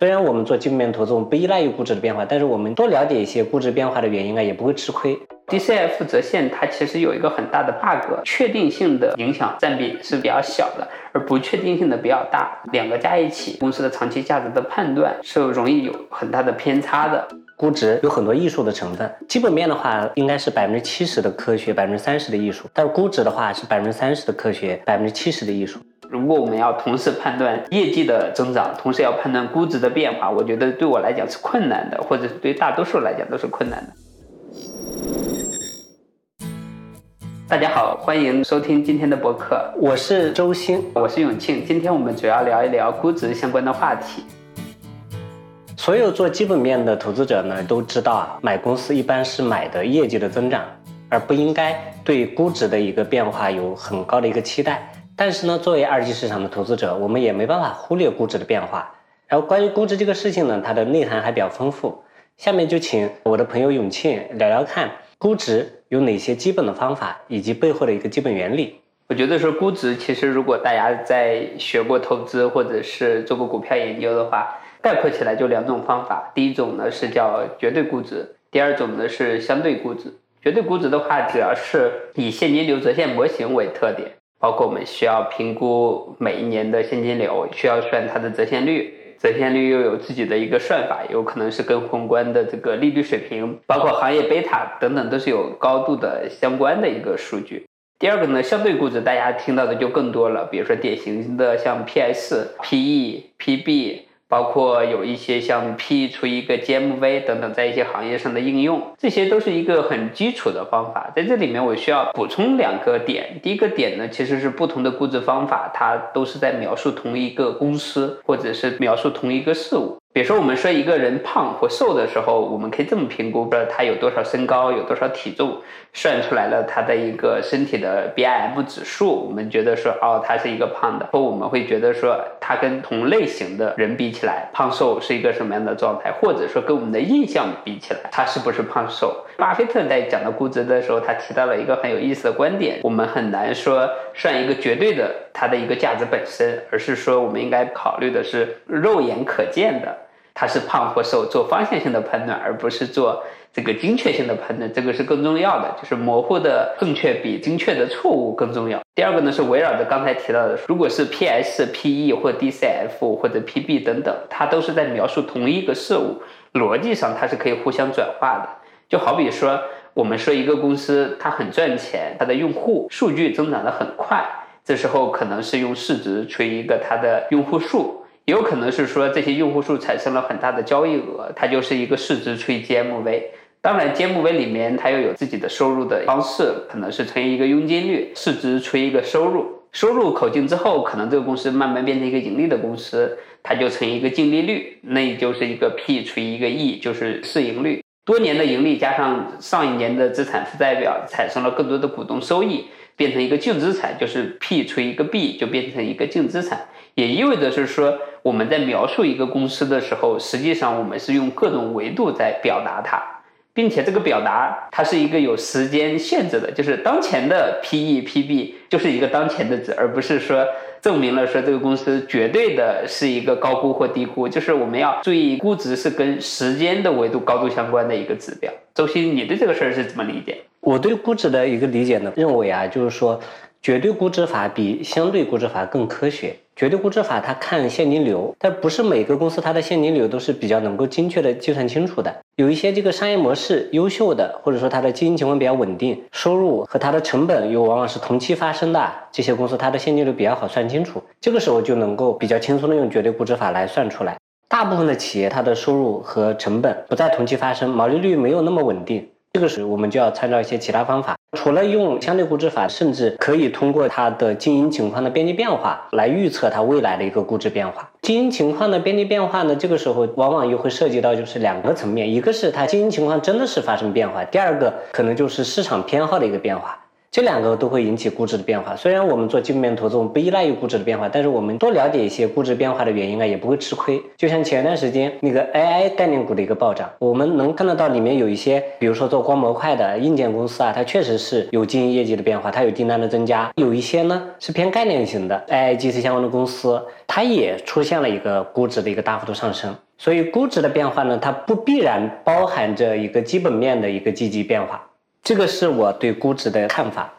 虽然我们做基本面投资，我们不依赖于估值的变化，但是我们多了解一些估值变化的原因啊，也不会吃亏。DCF 折现它其实有一个很大的 bug，确定性的影响占比是比较小的，而不确定性的比较大。两个加一起，公司的长期价值的判断是容易有很大的偏差的。估值有很多艺术的成分，基本面的话应该是百分之七十的科学，百分之三十的艺术；但是估值的话是百分之三十的科学，百分之七十的艺术。如果我们要同时判断业绩的增长，同时要判断估值的变化，我觉得对我来讲是困难的，或者是对大多数来讲都是困难的。大家好，欢迎收听今天的博客，我是周鑫，我是永庆。今天我们主要聊一聊估值相关的话题。所有做基本面的投资者呢，都知道啊，买公司一般是买的业绩的增长，而不应该对估值的一个变化有很高的一个期待。但是呢，作为二级市场的投资者，我们也没办法忽略估值的变化。然后关于估值这个事情呢，它的内涵还比较丰富。下面就请我的朋友永庆聊聊看，估值有哪些基本的方法，以及背后的一个基本原理。我觉得说估值，其实如果大家在学过投资或者是做过股票研究的话。概括起来就两种方法，第一种呢是叫绝对估值，第二种呢是相对估值。绝对估值的话，主要是以现金流折现模型为特点，包括我们需要评估每一年的现金流，需要算它的折现率，折现率又有自己的一个算法，有可能是跟宏观的这个利率水平，包括行业贝塔等等都是有高度的相关的一个数据。第二个呢，相对估值大家听到的就更多了，比如说典型的像 PS、PE、PB。包括有一些像 P 出一个 GMV 等等，在一些行业上的应用，这些都是一个很基础的方法。在这里面，我需要补充两个点。第一个点呢，其实是不同的估值方法，它都是在描述同一个公司，或者是描述同一个事物。比如说，我们说一个人胖或瘦的时候，我们可以这么评估：说他有多少身高，有多少体重，算出来了他的一个身体的 BIM 指数。我们觉得说，哦，他是一个胖的。或我们会觉得说，他跟同类型的人比起来，胖瘦是一个什么样的状态？或者说，跟我们的印象比起来，他是不是胖瘦？巴菲特在讲到估值的时候，他提到了一个很有意思的观点：我们很难说算一个绝对的它的一个价值本身，而是说我们应该考虑的是肉眼可见的。它是胖或瘦，做方向性的判断，而不是做这个精确性的判断，这个是更重要的。就是模糊的正确比精确的错误更重要。第二个呢，是围绕着刚才提到的，如果是 P/S、P/E 或 DCF 或者 P/B 等等，它都是在描述同一个事物，逻辑上它是可以互相转化的。就好比说，我们说一个公司它很赚钱，它的用户数据增长的很快，这时候可能是用市值除以一个它的用户数。有可能是说这些用户数产生了很大的交易额，它就是一个市值除以 GMV。当然，GMV 里面它又有自己的收入的方式，可能是乘以一个佣金率，市值除以一个收入，收入口径之后，可能这个公司慢慢变成一个盈利的公司，它就乘以一个净利率，那也就是一个 P 除以一个 E，就是市盈率。多年的盈利加上上一年的资产负债表，产生了更多的股东收益，变成一个净资产，就是 P 除以一个 B，就变成一个净资产。也意味着是说，我们在描述一个公司的时候，实际上我们是用各种维度在表达它，并且这个表达它是一个有时间限制的，就是当前的 P/E、P/B 就是一个当前的值，而不是说证明了说这个公司绝对的是一个高估或低估，就是我们要注意估值是跟时间的维度高度相关的一个指标。周鑫，你对这个事儿是怎么理解？我对估值的一个理解呢，认为啊，就是说。绝对估值法比相对估值法更科学。绝对估值法它看现金流，但不是每个公司它的现金流都是比较能够精确的计算清楚的。有一些这个商业模式优秀的，或者说它的经营情况比较稳定，收入和它的成本又往往是同期发生的，这些公司它的现金流比较好算清楚。这个时候就能够比较轻松的用绝对估值法来算出来。大部分的企业它的收入和成本不在同期发生，毛利率没有那么稳定。这个时候，我们就要参照一些其他方法，除了用相对估值法，甚至可以通过它的经营情况的边际变化来预测它未来的一个估值变化。经营情况的边际变化呢，这个时候往往又会涉及到就是两个层面，一个是它经营情况真的是发生变化，第二个可能就是市场偏好的一个变化。这两个都会引起估值的变化。虽然我们做基本面投资，我们不依赖于估值的变化，但是我们多了解一些估值变化的原因啊，也不会吃亏。就像前段时间那个 AI 概念股的一个暴涨，我们能看得到里面有一些，比如说做光模块的硬件公司啊，它确实是有经营业绩的变化，它有订单的增加。有一些呢是偏概念型的 AI GC 相关的公司，它也出现了一个估值的一个大幅度上升。所以估值的变化呢，它不必然包含着一个基本面的一个积极变化。这个是我对估值的看法。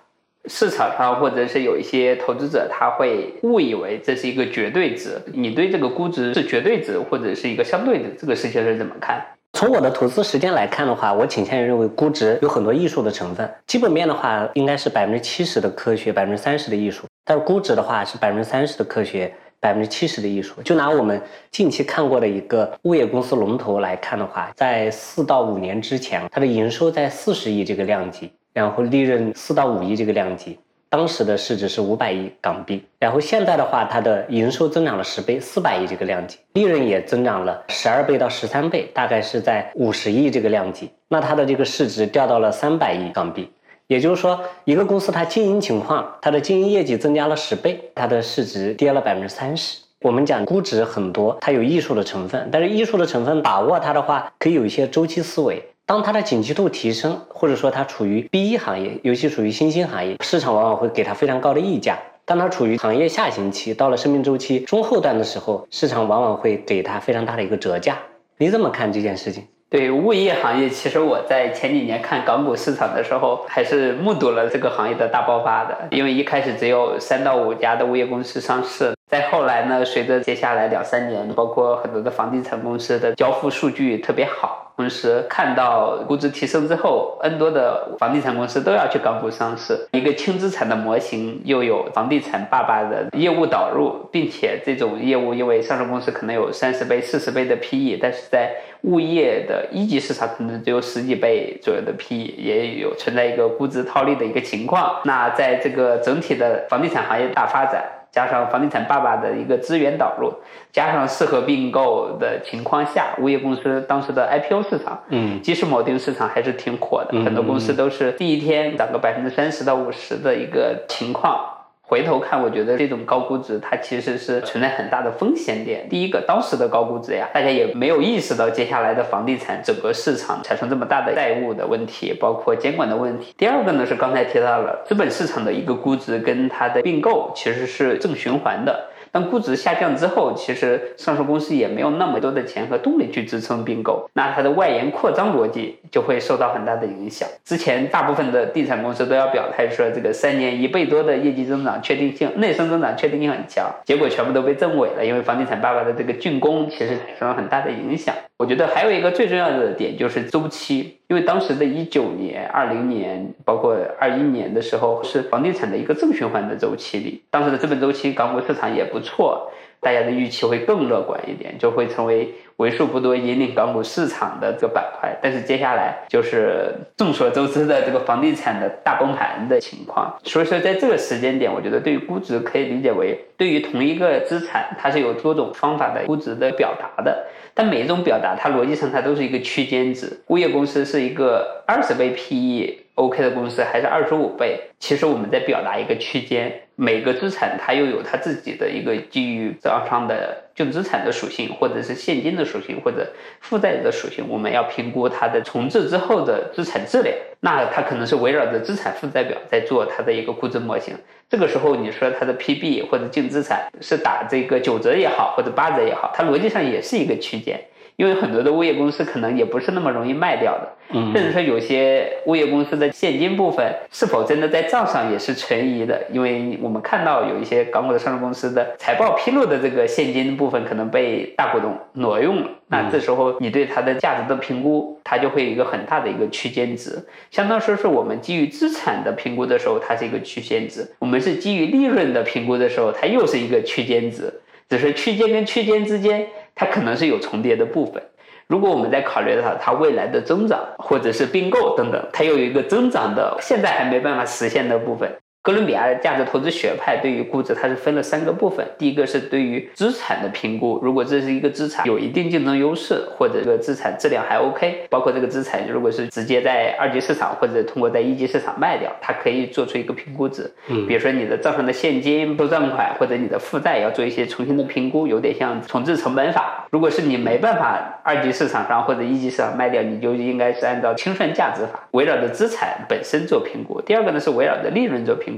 市场上或者是有一些投资者，他会误以为这是一个绝对值。你对这个估值是绝对值或者是一个相对值，这个事情是怎么看？从我的投资时间来看的话，我倾向于认为估值有很多艺术的成分。基本面的话，应该是百分之七十的科学，百分之三十的艺术。但是估值的话，是百分之三十的科学。百分之七十的艺术，就拿我们近期看过的一个物业公司龙头来看的话，在四到五年之前，它的营收在四十亿这个量级，然后利润四到五亿这个量级，当时的市值是五百亿港币。然后现在的话，它的营收增长了十倍，四百亿这个量级，利润也增长了十二倍到十三倍，大概是在五十亿这个量级。那它的这个市值掉到了三百亿港币。也就是说，一个公司它经营情况，它的经营业绩增加了十倍，它的市值跌了百分之三十。我们讲估值很多，它有艺术的成分，但是艺术的成分把握它的话，可以有一些周期思维。当它的景气度提升，或者说它处于 B 一行业，尤其属于新兴行业，市场往往会给它非常高的溢价。当它处于行业下行期，到了生命周期中后段的时候，市场往往会给它非常大的一个折价。你怎么看这件事情？对物业行业，其实我在前几年看港股市场的时候，还是目睹了这个行业的大爆发的。因为一开始只有三到五家的物业公司上市，再后来呢，随着接下来两三年，包括很多的房地产公司的交付数据特别好。同时看到估值提升之后，N 多的房地产公司都要去港股上市。一个轻资产的模型，又有房地产爸爸的业务导入，并且这种业务因为上市公司可能有三十倍、四十倍的 PE，但是在物业的一级市场可能只有十几倍左右的 PE，也有存在一个估值套利的一个情况。那在这个整体的房地产行业大发展。加上房地产爸爸的一个资源导入，加上适合并购的情况下，物业公司当时的 IPO 市场，嗯，即时锚定市场还是挺火的，很多公司都是第一天涨个百分之三十到五十的一个情况。回头看，我觉得这种高估值它其实是存在很大的风险点。第一个，当时的高估值呀，大家也没有意识到接下来的房地产整个市场产生这么大的债务的问题，包括监管的问题。第二个呢，是刚才提到了资本市场的一个估值跟它的并购其实是正循环的。当估值下降之后，其实上市公司也没有那么多的钱和动力去支撑并购，那它的外延扩张逻辑就会受到很大的影响。之前大部分的地产公司都要表态说，这个三年一倍多的业绩增长确定性、内生增长确定性很强，结果全部都被证伪了，因为房地产爸爸的这个竣工其实产生了很大的影响。我觉得还有一个最重要的点就是周期，因为当时的一九年、二零年，包括二一年的时候，是房地产的一个正循环的周期里，当时的资本周期，港股市场也不错，大家的预期会更乐观一点，就会成为为数不多引领港股市场的这个板块。但是接下来就是众所周知的这个房地产的大崩盘的情况，所以说在这个时间点，我觉得对于估值可以理解为，对于同一个资产，它是有多种方法的估值的表达的。但每一种表达，它逻辑上它都是一个区间值。物业公司是一个二十倍 PE OK 的公司还是二十五倍？其实我们在表达一个区间。每个资产它又有它自己的一个基于账上的净资产的属性，或者是现金的属性，或者负债的属性。我们要评估它的重置之后的资产质量。那它可能是围绕着资产负债表在做它的一个估值模型。这个时候你说它的 PB 或者净资产是打这个九折也好，或者八折也好，它逻辑上也是一个区间。因为很多的物业公司可能也不是那么容易卖掉的，甚至说有些物业公司的现金部分是否真的在账上也是存疑的。因为我们看到有一些港股的上市公司的财报披露的这个现金部分可能被大股东挪用了，那这时候你对它的价值的评估，它就会有一个很大的一个区间值。相当说是我们基于资产的评估的时候，它是一个区间值；我们是基于利润的评估的时候，它又是一个区间值。只是区间跟区间之间。它可能是有重叠的部分，如果我们在考虑到它未来的增长，或者是并购等等，它又有一个增长的，现在还没办法实现的部分。哥伦比亚的价值投资学派对于估值，它是分了三个部分。第一个是对于资产的评估，如果这是一个资产有一定竞争优势，或者这个资产质量还 OK，包括这个资产如果是直接在二级市场或者通过在一级市场卖掉，它可以做出一个评估值。嗯，比如说你的账上的现金、不账款或者你的负债要做一些重新的评估，有点像重置成本法。如果是你没办法二级市场上或者一级市场卖掉，你就应该是按照清算价值法，围绕着资产本身做评估。第二个呢是围绕着利润做评。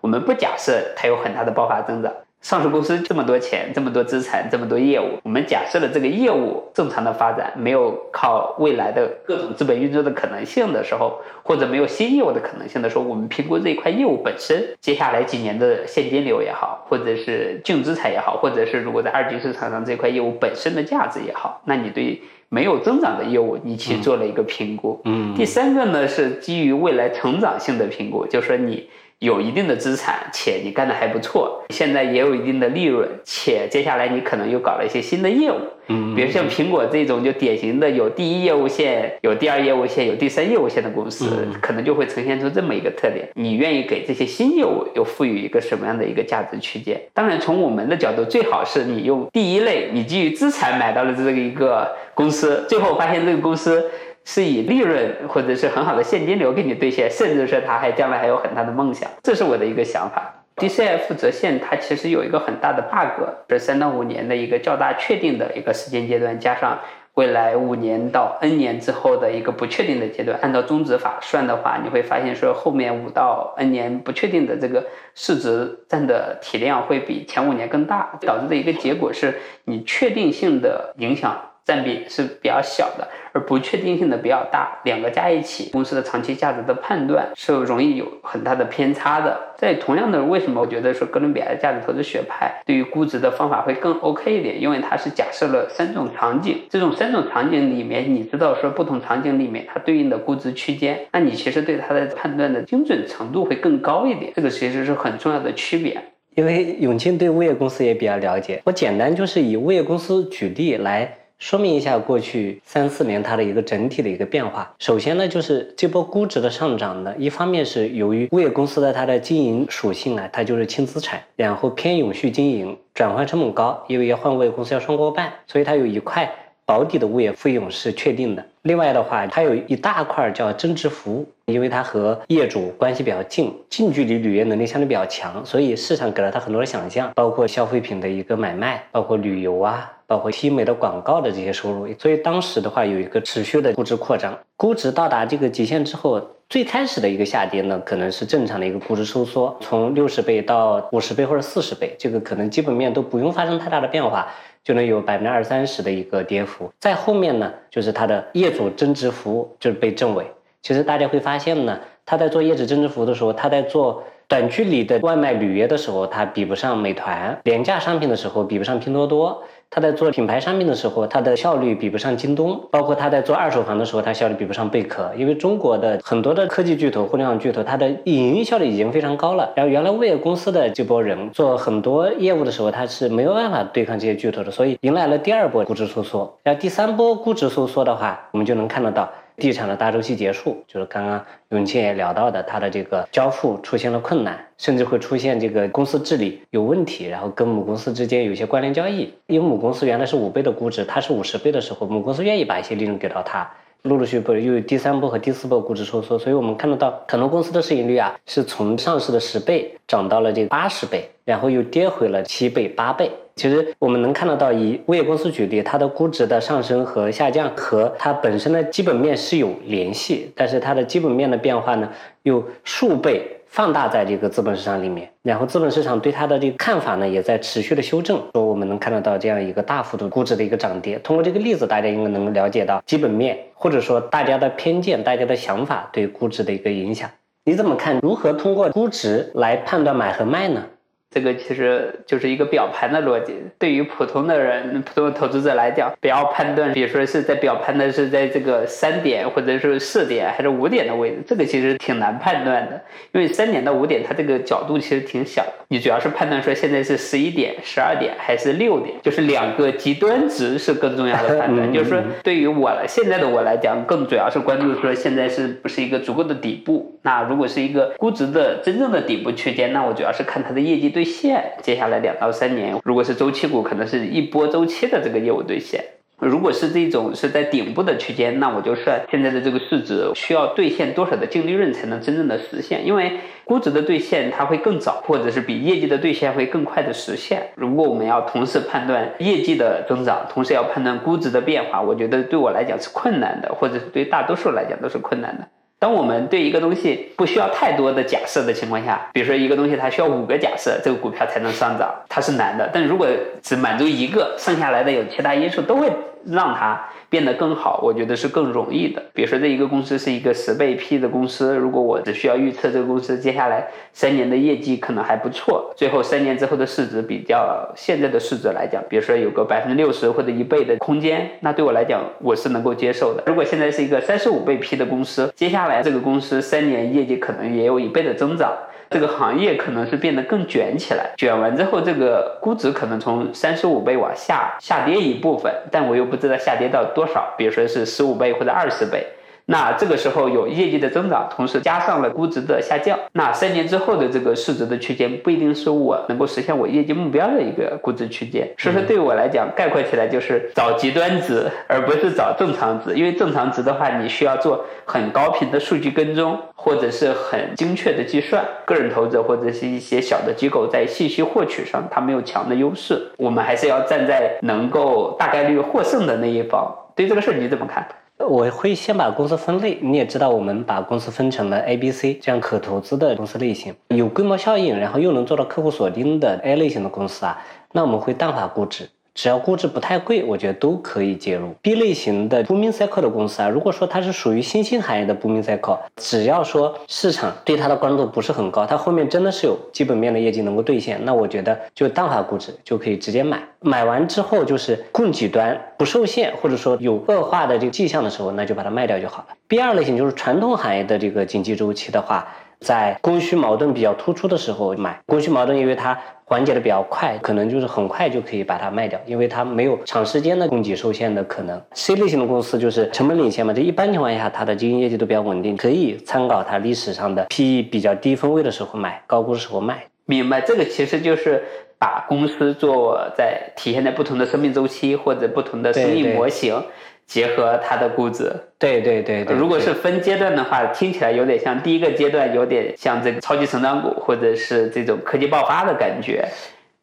我们不假设它有很大的爆发增长，上市公司这么多钱，这么多资产，这么多业务，我们假设了这个业务正常的发展，没有靠未来的各种资本运作的可能性的时候，或者没有新业务的可能性的时候，我们评估这一块业务本身接下来几年的现金流也好，或者是净资产也好，或者是如果在二级市场上这块业务本身的价值也好，那你对没有增长的业务，你去做了一个评估。嗯，第三个呢是基于未来成长性的评估，就是说你。有一定的资产，且你干得还不错，现在也有一定的利润，且接下来你可能又搞了一些新的业务，嗯，比如像苹果这种就典型的有第一业务线、有第二业务线、有第三业务线的公司，可能就会呈现出这么一个特点。你愿意给这些新业务又赋予一个什么样的一个价值区间？当然，从我们的角度，最好是你用第一类，你基于资产买到了这个一个公司，最后发现这个公司。是以利润或者是很好的现金流给你兑现，甚至是他还将来还有很大的梦想，这是我的一个想法。DCF 折现它其实有一个很大的 bug，是三到五年的一个较大确定的一个时间阶段，加上未来五年到 N 年之后的一个不确定的阶段。按照中值法算的话，你会发现说后面五到 N 年不确定的这个市值占的体量会比前五年更大，导致的一个结果是你确定性的影响。占比是比较小的，而不确定性的比较大，两个加一起，公司的长期价值的判断是容易有很大的偏差的。在同样的，为什么我觉得说哥伦比亚的价值投资学派对于估值的方法会更 OK 一点？因为它是假设了三种场景，这种三种场景里面，你知道说不同场景里面它对应的估值区间，那你其实对它的判断的精准程度会更高一点。这个其实是很重要的区别。因为永庆对物业公司也比较了解，我简单就是以物业公司举例来。说明一下过去三四年它的一个整体的一个变化。首先呢，就是这波估值的上涨呢，一方面是由于物业公司的它的经营属性啊，它就是轻资产，然后偏永续经营，转换成本高，因为要换物业公司要双过半，所以它有一块保底的物业费用是确定的。另外的话，它有一大块叫增值服务，因为它和业主关系比较近，近距离履约能力相对比较强，所以市场给了它很多的想象，包括消费品的一个买卖，包括旅游啊。包括西美的广告的这些收入，所以当时的话有一个持续的估值扩张，估值到达这个极限之后，最开始的一个下跌呢，可能是正常的一个估值收缩，从六十倍到五十倍或者四十倍，这个可能基本面都不用发生太大的变化，就能有百分之二三十的一个跌幅。在后面呢，就是它的业主增值服务就是被证伪。其实大家会发现呢，他在做业主增值服务的时候，他在做。短距离的外卖履约的时候，他比不上美团；廉价商品的时候，比不上拼多多。他在做品牌商品的时候，他的效率比不上京东。包括他在做二手房的时候，他效率比不上贝壳。因为中国的很多的科技巨头、互联网巨头，它的营运效率已经非常高了。然后原来物业公司的这波人做很多业务的时候，他是没有办法对抗这些巨头的，所以迎来了第二波估值收缩。然后第三波估值收缩的话，我们就能看得到。地产的大周期结束，就是刚刚永庆也聊到的，它的这个交付出现了困难，甚至会出现这个公司治理有问题，然后跟母公司之间有一些关联交易。因为母公司原来是五倍的估值，它是五十倍的时候，母公司愿意把一些利润给到它。陆陆续续又有第三波和第四波估值收缩，所以我们看得到很多公司的市盈率啊，是从上市的十倍涨到了这个八十倍，然后又跌回了七倍、八倍。其实我们能看得到，以物业公司举例，它的估值的上升和下降和它本身的基本面是有联系，但是它的基本面的变化呢，又数倍。放大在这个资本市场里面，然后资本市场对它的这个看法呢，也在持续的修正。说我们能看得到这样一个大幅度估值的一个涨跌。通过这个例子，大家应该能了解到基本面，或者说大家的偏见、大家的想法对估值的一个影响。你怎么看？如何通过估值来判断买和卖呢？这个其实就是一个表盘的逻辑。对于普通的人、普通的投资者来讲，不要判断，比如说是在表盘的是在这个三点或者是四点还是五点的位置，这个其实挺难判断的。因为三点到五点，它这个角度其实挺小的。你主要是判断说现在是十一点、十二点还是六点，就是两个极端值是更重要的判断。就是说，对于我现在的我来讲，更主要是关注说现在是不是一个足够的底部。那如果是一个估值的真正的底部区间，那我主要是看它的业绩对。兑现，接下来两到三年，如果是周期股，可能是一波周期的这个业务兑现；如果是这种是在顶部的区间，那我就算现在的这个市值需要兑现多少的净利润才能真正的实现。因为估值的兑现它会更早，或者是比业绩的兑现会更快的实现。如果我们要同时判断业绩的增长，同时要判断估值的变化，我觉得对我来讲是困难的，或者是对大多数来讲都是困难的。当我们对一个东西不需要太多的假设的情况下，比如说一个东西它需要五个假设，这个股票才能上涨，它是难的。但如果只满足一个，剩下来的有其他因素都会让它。变得更好，我觉得是更容易的。比如说，这一个公司是一个十倍 P 的公司，如果我只需要预测这个公司接下来三年的业绩可能还不错，最后三年之后的市值比较现在的市值来讲，比如说有个百分之六十或者一倍的空间，那对我来讲我是能够接受的。如果现在是一个三十五倍 P 的公司，接下来这个公司三年业绩可能也有一倍的增长。这个行业可能是变得更卷起来，卷完之后，这个估值可能从三十五倍往下下跌一部分，但我又不知道下跌到多少，比如说是十五倍或者二十倍。那这个时候有业绩的增长，同时加上了估值的下降，那三年之后的这个市值的区间不一定是我能够实现我业绩目标的一个估值区间。所以说，对我来讲，概括起来就是找极端值，而不是找正常值。因为正常值的话，你需要做很高频的数据跟踪，或者是很精确的计算。个人投资者或者是一些小的机构在信息获取上，它没有强的优势。我们还是要站在能够大概率获胜的那一方。对这个事儿你怎么看？我会先把公司分类，你也知道，我们把公司分成了 A、B、C 这样可投资的公司类型，有规模效应，然后又能做到客户锁定的 A 类型的公司啊，那我们会淡化估值。只要估值不太贵，我觉得都可以介入。B 类型的 booming cycle 的公司啊，如果说它是属于新兴行业的 booming cycle，只要说市场对它的关注度不是很高，它后面真的是有基本面的业绩能够兑现，那我觉得就淡化估值就可以直接买。买完之后就是供给端不受限，或者说有恶化的这个迹象的时候，那就把它卖掉就好了。B 二类型就是传统行业的这个经济周期的话。在供需矛盾比较突出的时候买，供需矛盾因为它缓解的比较快，可能就是很快就可以把它卖掉，因为它没有长时间的供给受限的可能。C 类型的公司就是成本领先嘛，这一般情况下它的经营业绩都比较稳定，可以参考它历史上的 PE 比较低分位的时候买，高估的时候卖。明白，这个其实就是把公司做在体现在不同的生命周期或者不同的生意模型。结合它的估值，对对对对。如果是分阶段的话，听起来有点像第一个阶段，有点像这个超级成长股，或者是这种科技爆发的感觉。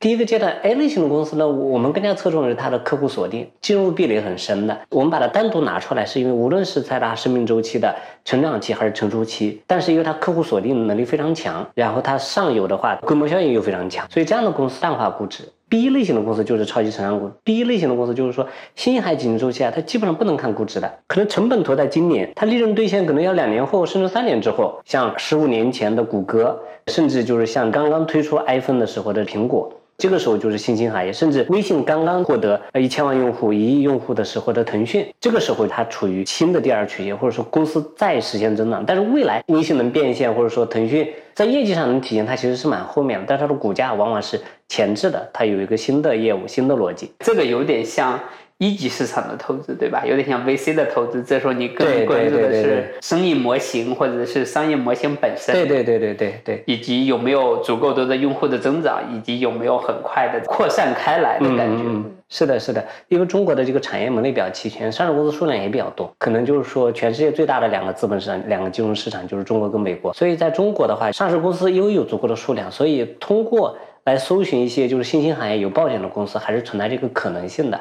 第一个阶段 A 类型的公司呢，我们更加侧重的是它的客户锁定，进入壁垒很深的。我们把它单独拿出来，是因为无论是在它生命周期的成长期还是成熟期，但是因为它客户锁定能力非常强，然后它上游的话规模效应又非常强，所以这样的公司淡化估值。B 类型的公司就是超级成长股。B 类型的公司就是说，新兴行业经济周期啊，它基本上不能看估值的，可能成本投在今年，它利润兑现可能要两年后，甚至三年之后。像十五年前的谷歌，甚至就是像刚刚推出 iPhone 的时候的苹果。这个时候就是新兴行业，甚至微信刚刚获得呃一千万用户、一亿用户的时候的腾讯，这个时候它处于新的第二曲线，或者说公司再实现增长。但是未来微信能变现，或者说腾讯在业绩上能体现，它其实是蛮后面的，但是它的股价往往是前置的，它有一个新的业务、新的逻辑。这个有点像。一级市场的投资，对吧？有点像 VC 的投资，这时候你更关注的是生意模型或者是商业模型本身。对对对对对对，以及有没有足够多的用户的增长，以及有没有很快的扩散开来的感觉。是的，是的，因为中国的这个产业门类比较齐全，上市公司数量也比较多，可能就是说全世界最大的两个资本市场、两个金融市场就是中国跟美国。所以在中国的话，上市公司因为有足够的数量，所以通过来搜寻一些就是新兴行业有爆点的公司，还是存在这个可能性的。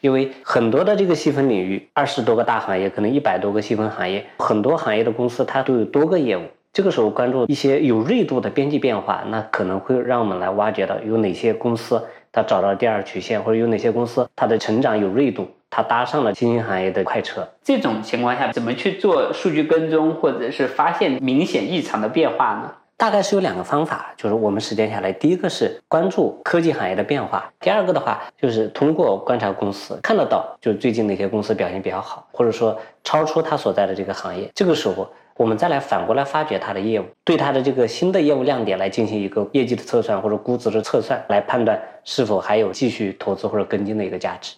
因为很多的这个细分领域，二十多个大行业，可能一百多个细分行业，很多行业的公司它都有多个业务。这个时候关注一些有锐度的边际变化，那可能会让我们来挖掘到有哪些公司它找到第二曲线，或者有哪些公司它的成长有锐度，它搭上了新兴行业的快车。这种情况下，怎么去做数据跟踪，或者是发现明显异常的变化呢？大概是有两个方法，就是我们实践下来，第一个是关注科技行业的变化，第二个的话就是通过观察公司看得到，就是最近哪些公司表现比较好，或者说超出它所在的这个行业，这个时候我们再来反过来发掘它的业务，对它的这个新的业务亮点来进行一个业绩的测算或者估值的测算，来判断是否还有继续投资或者跟进的一个价值。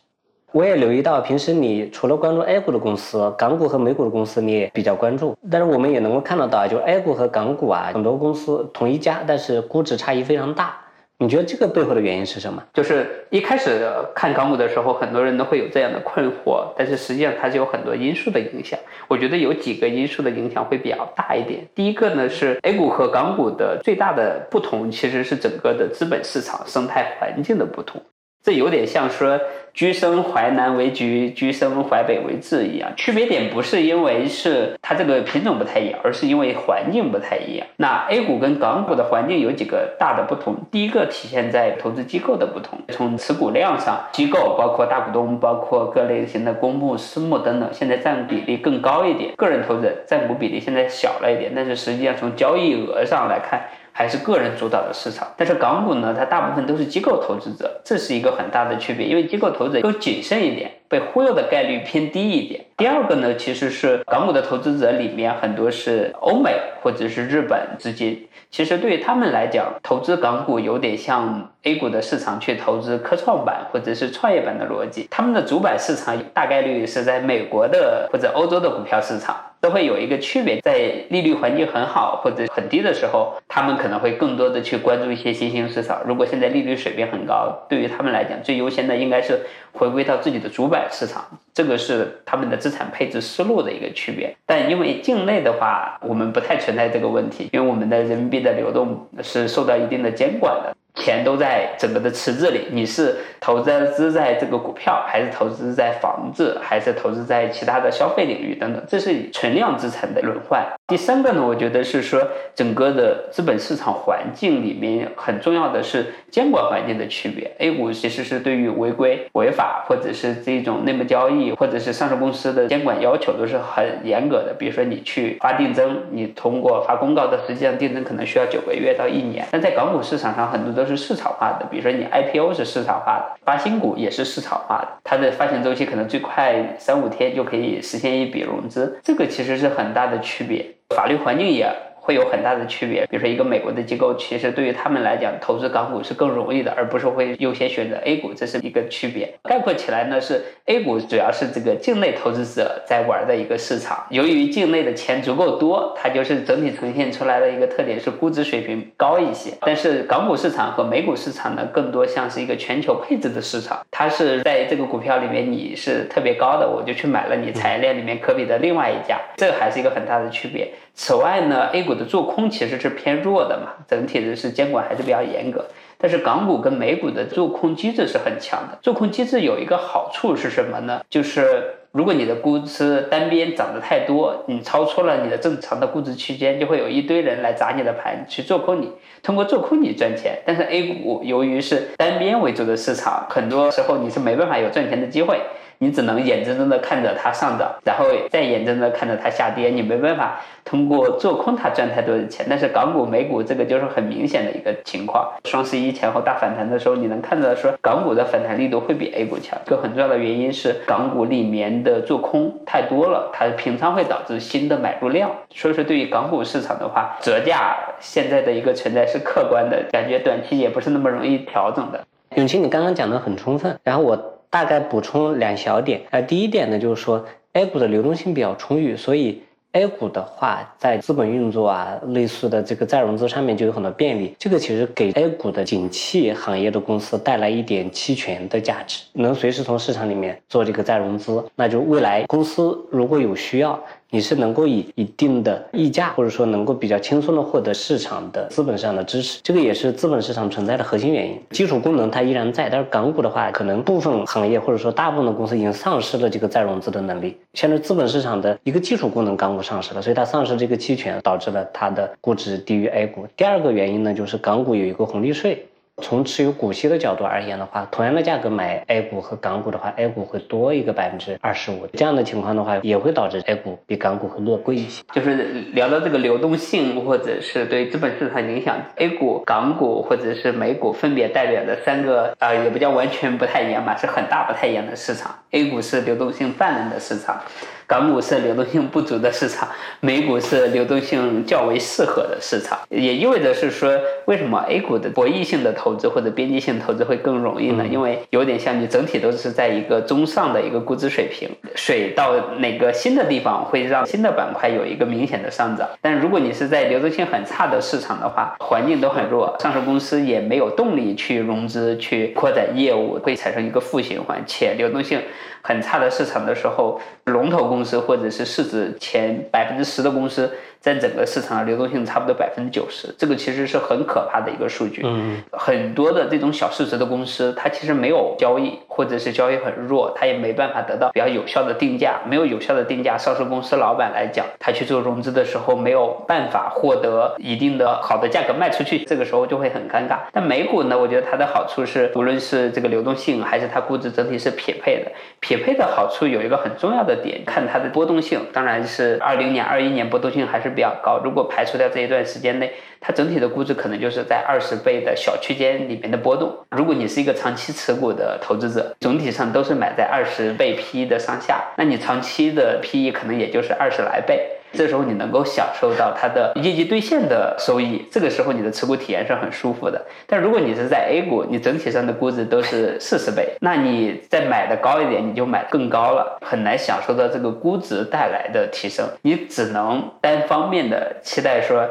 我也留意到，平时你除了关注 A 股的公司，港股和美股的公司你也比较关注。但是我们也能够看得到，就 A 股和港股啊，很多公司同一家，但是估值差异非常大。你觉得这个背后的原因是什么？就是一开始看港股的时候，很多人都会有这样的困惑，但是实际上它是有很多因素的影响。我觉得有几个因素的影响会比较大一点。第一个呢是 A 股和港股的最大的不同，其实是整个的资本市场生态环境的不同。这有点像说。居生淮南为橘，居生淮北为枳一样，区别点不是因为是它这个品种不太一样，而是因为环境不太一样。那 A 股跟港股的环境有几个大的不同，第一个体现在投资机构的不同，从持股量上，机构包括大股东，包括各类型的公募、私募等等，现在占比例更高一点，个人投资者占股比例现在小了一点，但是实际上从交易额上来看。还是个人主导的市场，但是港股呢，它大部分都是机构投资者，这是一个很大的区别，因为机构投资者更谨慎一点，被忽悠的概率偏低一点。第二个呢，其实是港股的投资者里面很多是欧美或者是日本资金，其实对于他们来讲，投资港股有点像 A 股的市场去投资科创板或者是创业板的逻辑，他们的主板市场大概率是在美国的或者欧洲的股票市场。都会有一个区别，在利率环境很好或者很低的时候，他们可能会更多的去关注一些新兴市场。如果现在利率水平很高，对于他们来讲，最优先的应该是回归到自己的主板市场，这个是他们的资产配置思路的一个区别。但因为境内的话，我们不太存在这个问题，因为我们的人民币的流动是受到一定的监管的。钱都在整个的池子里，你是投资资在这个股票，还是投资在房子，还是投资在其他的消费领域等等？这是存量资产的轮换。第三个呢，我觉得是说整个的资本市场环境里面很重要的是监管环境的区别。A 股其实是对于违规违法或者是这种内幕交易或者是上市公司的监管要求都是很严格的。比如说你去发定增，你通过发公告的，实际上定增可能需要九个月到一年。但在港股市场上，很多都是市场化的，比如说你 IPO 是市场化的，发新股也是市场化的，它的发行周期可能最快三五天就可以实现一笔融资，这个其实是很大的区别，法律环境也。会有很大的区别，比如说一个美国的机构，其实对于他们来讲，投资港股是更容易的，而不是会优先选择 A 股，这是一个区别。概括起来呢，是 A 股主要是这个境内投资者在玩的一个市场，由于境内的钱足够多，它就是整体呈现出来的一个特点是估值水平高一些。但是港股市场和美股市场呢，更多像是一个全球配置的市场，它是在这个股票里面你是特别高的，我就去买了你产业链里面可比的另外一家，这还是一个很大的区别。此外呢，A 股的做空其实是偏弱的嘛，整体的是监管还是比较严格。但是港股跟美股的做空机制是很强的。做空机制有一个好处是什么呢？就是如果你的估值单边涨得太多，你超出了你的正常的估值区间，就会有一堆人来砸你的盘去做空你，通过做空你赚钱。但是 A 股由于是单边为主的市场，很多时候你是没办法有赚钱的机会。你只能眼睁睁的看着它上涨，然后再眼睁睁看着它下跌，你没办法通过做空它赚太多的钱。但是港股、美股这个就是很明显的一个情况。双十一前后大反弹的时候，你能看到说港股的反弹力度会比 A 股强。一个很重要的原因是港股里面的做空太多了，它平仓会导致新的买入量。所以说对于港股市场的话，折价现在的一个存在是客观的，感觉短期也不是那么容易调整的。永清，你刚刚讲的很充分，然后我。大概补充两小点，呃，第一点呢，就是说 A 股的流动性比较充裕，所以 A 股的话，在资本运作啊，类似的这个再融资上面就有很多便利。这个其实给 A 股的景气行业的公司带来一点期权的价值，能随时从市场里面做这个再融资，那就未来公司如果有需要。你是能够以一定的溢价，或者说能够比较轻松的获得市场的资本上的支持，这个也是资本市场存在的核心原因。基础功能它依然在，但是港股的话，可能部分行业或者说大部分的公司已经丧失了这个再融资的能力。现在资本市场的一个基础功能，港股丧失了，所以它丧失这个期权，导致了它的估值低于 A 股。第二个原因呢，就是港股有一个红利税。从持有股息的角度而言的话，同样的价格买 A 股和港股的话，A 股会多一个百分之二十五。这样的情况的话，也会导致 A 股比港股会落贵一些。就是聊到这个流动性或者是对资本市场影响，A 股、港股或者是美股分别代表的三个啊，也不叫完全不太一样吧，是很大不太一样的市场。A 股是流动性泛滥的市场。港股是流动性不足的市场，美股是流动性较为适合的市场，也意味着是说，为什么 A 股的博弈性的投资或者边际性投资会更容易呢？因为有点像你整体都是在一个中上的一个估值水平，水到哪个新的地方会让新的板块有一个明显的上涨。但如果你是在流动性很差的市场的话，环境都很弱，上市公司也没有动力去融资去扩展业务，会产生一个负循环，且流动性。很差的市场的时候，龙头公司或者是市值前百分之十的公司，在整个市场的流动性差不多百分之九十，这个其实是很可怕的一个数据。嗯，很很多的这种小市值的公司，它其实没有交易，或者是交易很弱，它也没办法得到比较有效的定价。没有有效的定价，上市公司老板来讲，他去做融资的时候没有办法获得一定的好的价格卖出去，这个时候就会很尴尬。但美股呢，我觉得它的好处是，无论是这个流动性，还是它估值整体是匹配的。匹配的好处有一个很重要的点，看它的波动性，当然是二零年、二一年波动性还是比较高。如果排除掉这一段时间内，它整体的估值可能就是在二十倍的小区间里面的波动。如果你是一个长期持股的投资者，总体上都是买在二十倍 PE 的上下，那你长期的 PE 可能也就是二十来倍。这时候你能够享受到它的业绩兑现的收益，这个时候你的持股体验是很舒服的。但如果你是在 A 股，你整体上的估值都是四十倍，那你再买的高一点，你就买更高了，很难享受到这个估值带来的提升。你只能单方面的期待说。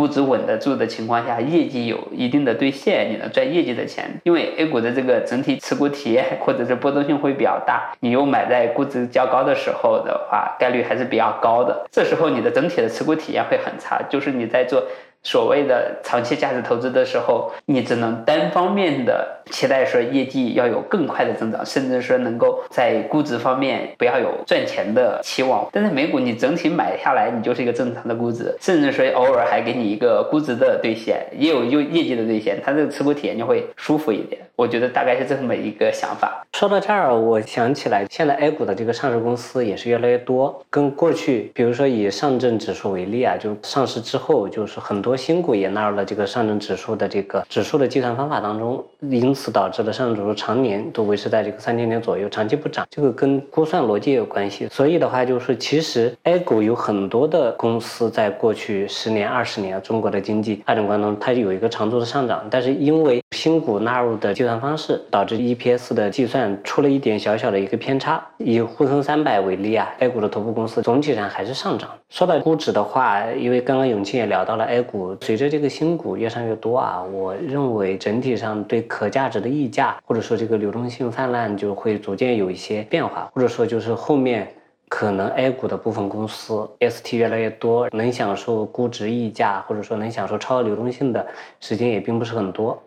估值稳得住的情况下，业绩有一定的兑现，你能赚业绩的钱。因为 A 股的这个整体持股体验或者是波动性会比较大，你又买在估值较高的时候的话，概率还是比较高的。这时候你的整体的持股体验会很差，就是你在做。所谓的长期价值投资的时候，你只能单方面的期待说业绩要有更快的增长，甚至说能够在估值方面不要有赚钱的期望。但是美股你整体买下来，你就是一个正常的估值，甚至说偶尔还给你一个估值的兑现，也有业业绩的兑现，它这个持股体验就会舒服一点。我觉得大概是这么一个想法。说到这儿，我想起来，现在 A 股的这个上市公司也是越来越多。跟过去，比如说以上证指数为例啊，就上市之后，就是很多新股也纳入了这个上证指数的这个指数的计算方法当中，因此导致了上证指数常年都维持在这个三千点左右，长期不涨。这个跟估算逻辑有关系。所以的话，就是其实 A 股有很多的公司在过去十年、二十年，中国的经济发展过程中，它有一个长足的上涨，但是因为新股纳入的计算方式导致 EPS 的计算出了一点小小的一个偏差。以沪深三百为例啊，A 股的头部公司总体上还是上涨。说到估值的话，因为刚刚永庆也聊到了 A 股，随着这个新股越上越多啊，我认为整体上对可价值的溢价或者说这个流动性泛滥就会逐渐有一些变化，或者说就是后面可能 A 股的部分公司 ST 越来越多，能享受估值溢价或者说能享受超额流动性的时间也并不是很多。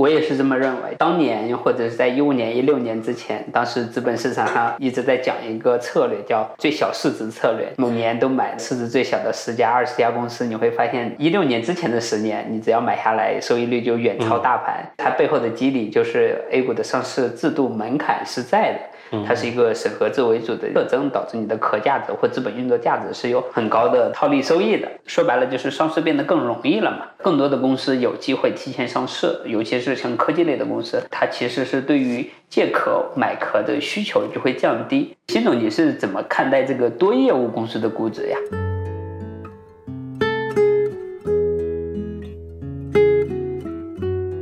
我也是这么认为。当年或者是在一五年、一六年之前，当时资本市场上一直在讲一个策略，叫最小市值策略。每年都买市值最小的十家、二十家公司，你会发现，一六年之前的十年，你只要买下来，收益率就远超大盘。它背后的机理就是 A 股的上市制度门槛是在的。它是一个审核制为主的特征，导致你的壳价值或资本运作价值是有很高的套利收益的。说白了就是上市变得更容易了嘛，更多的公司有机会提前上市，尤其是像科技类的公司，它其实是对于借壳买壳的需求就会降低。辛总，你是怎么看待这个多业务公司的估值呀？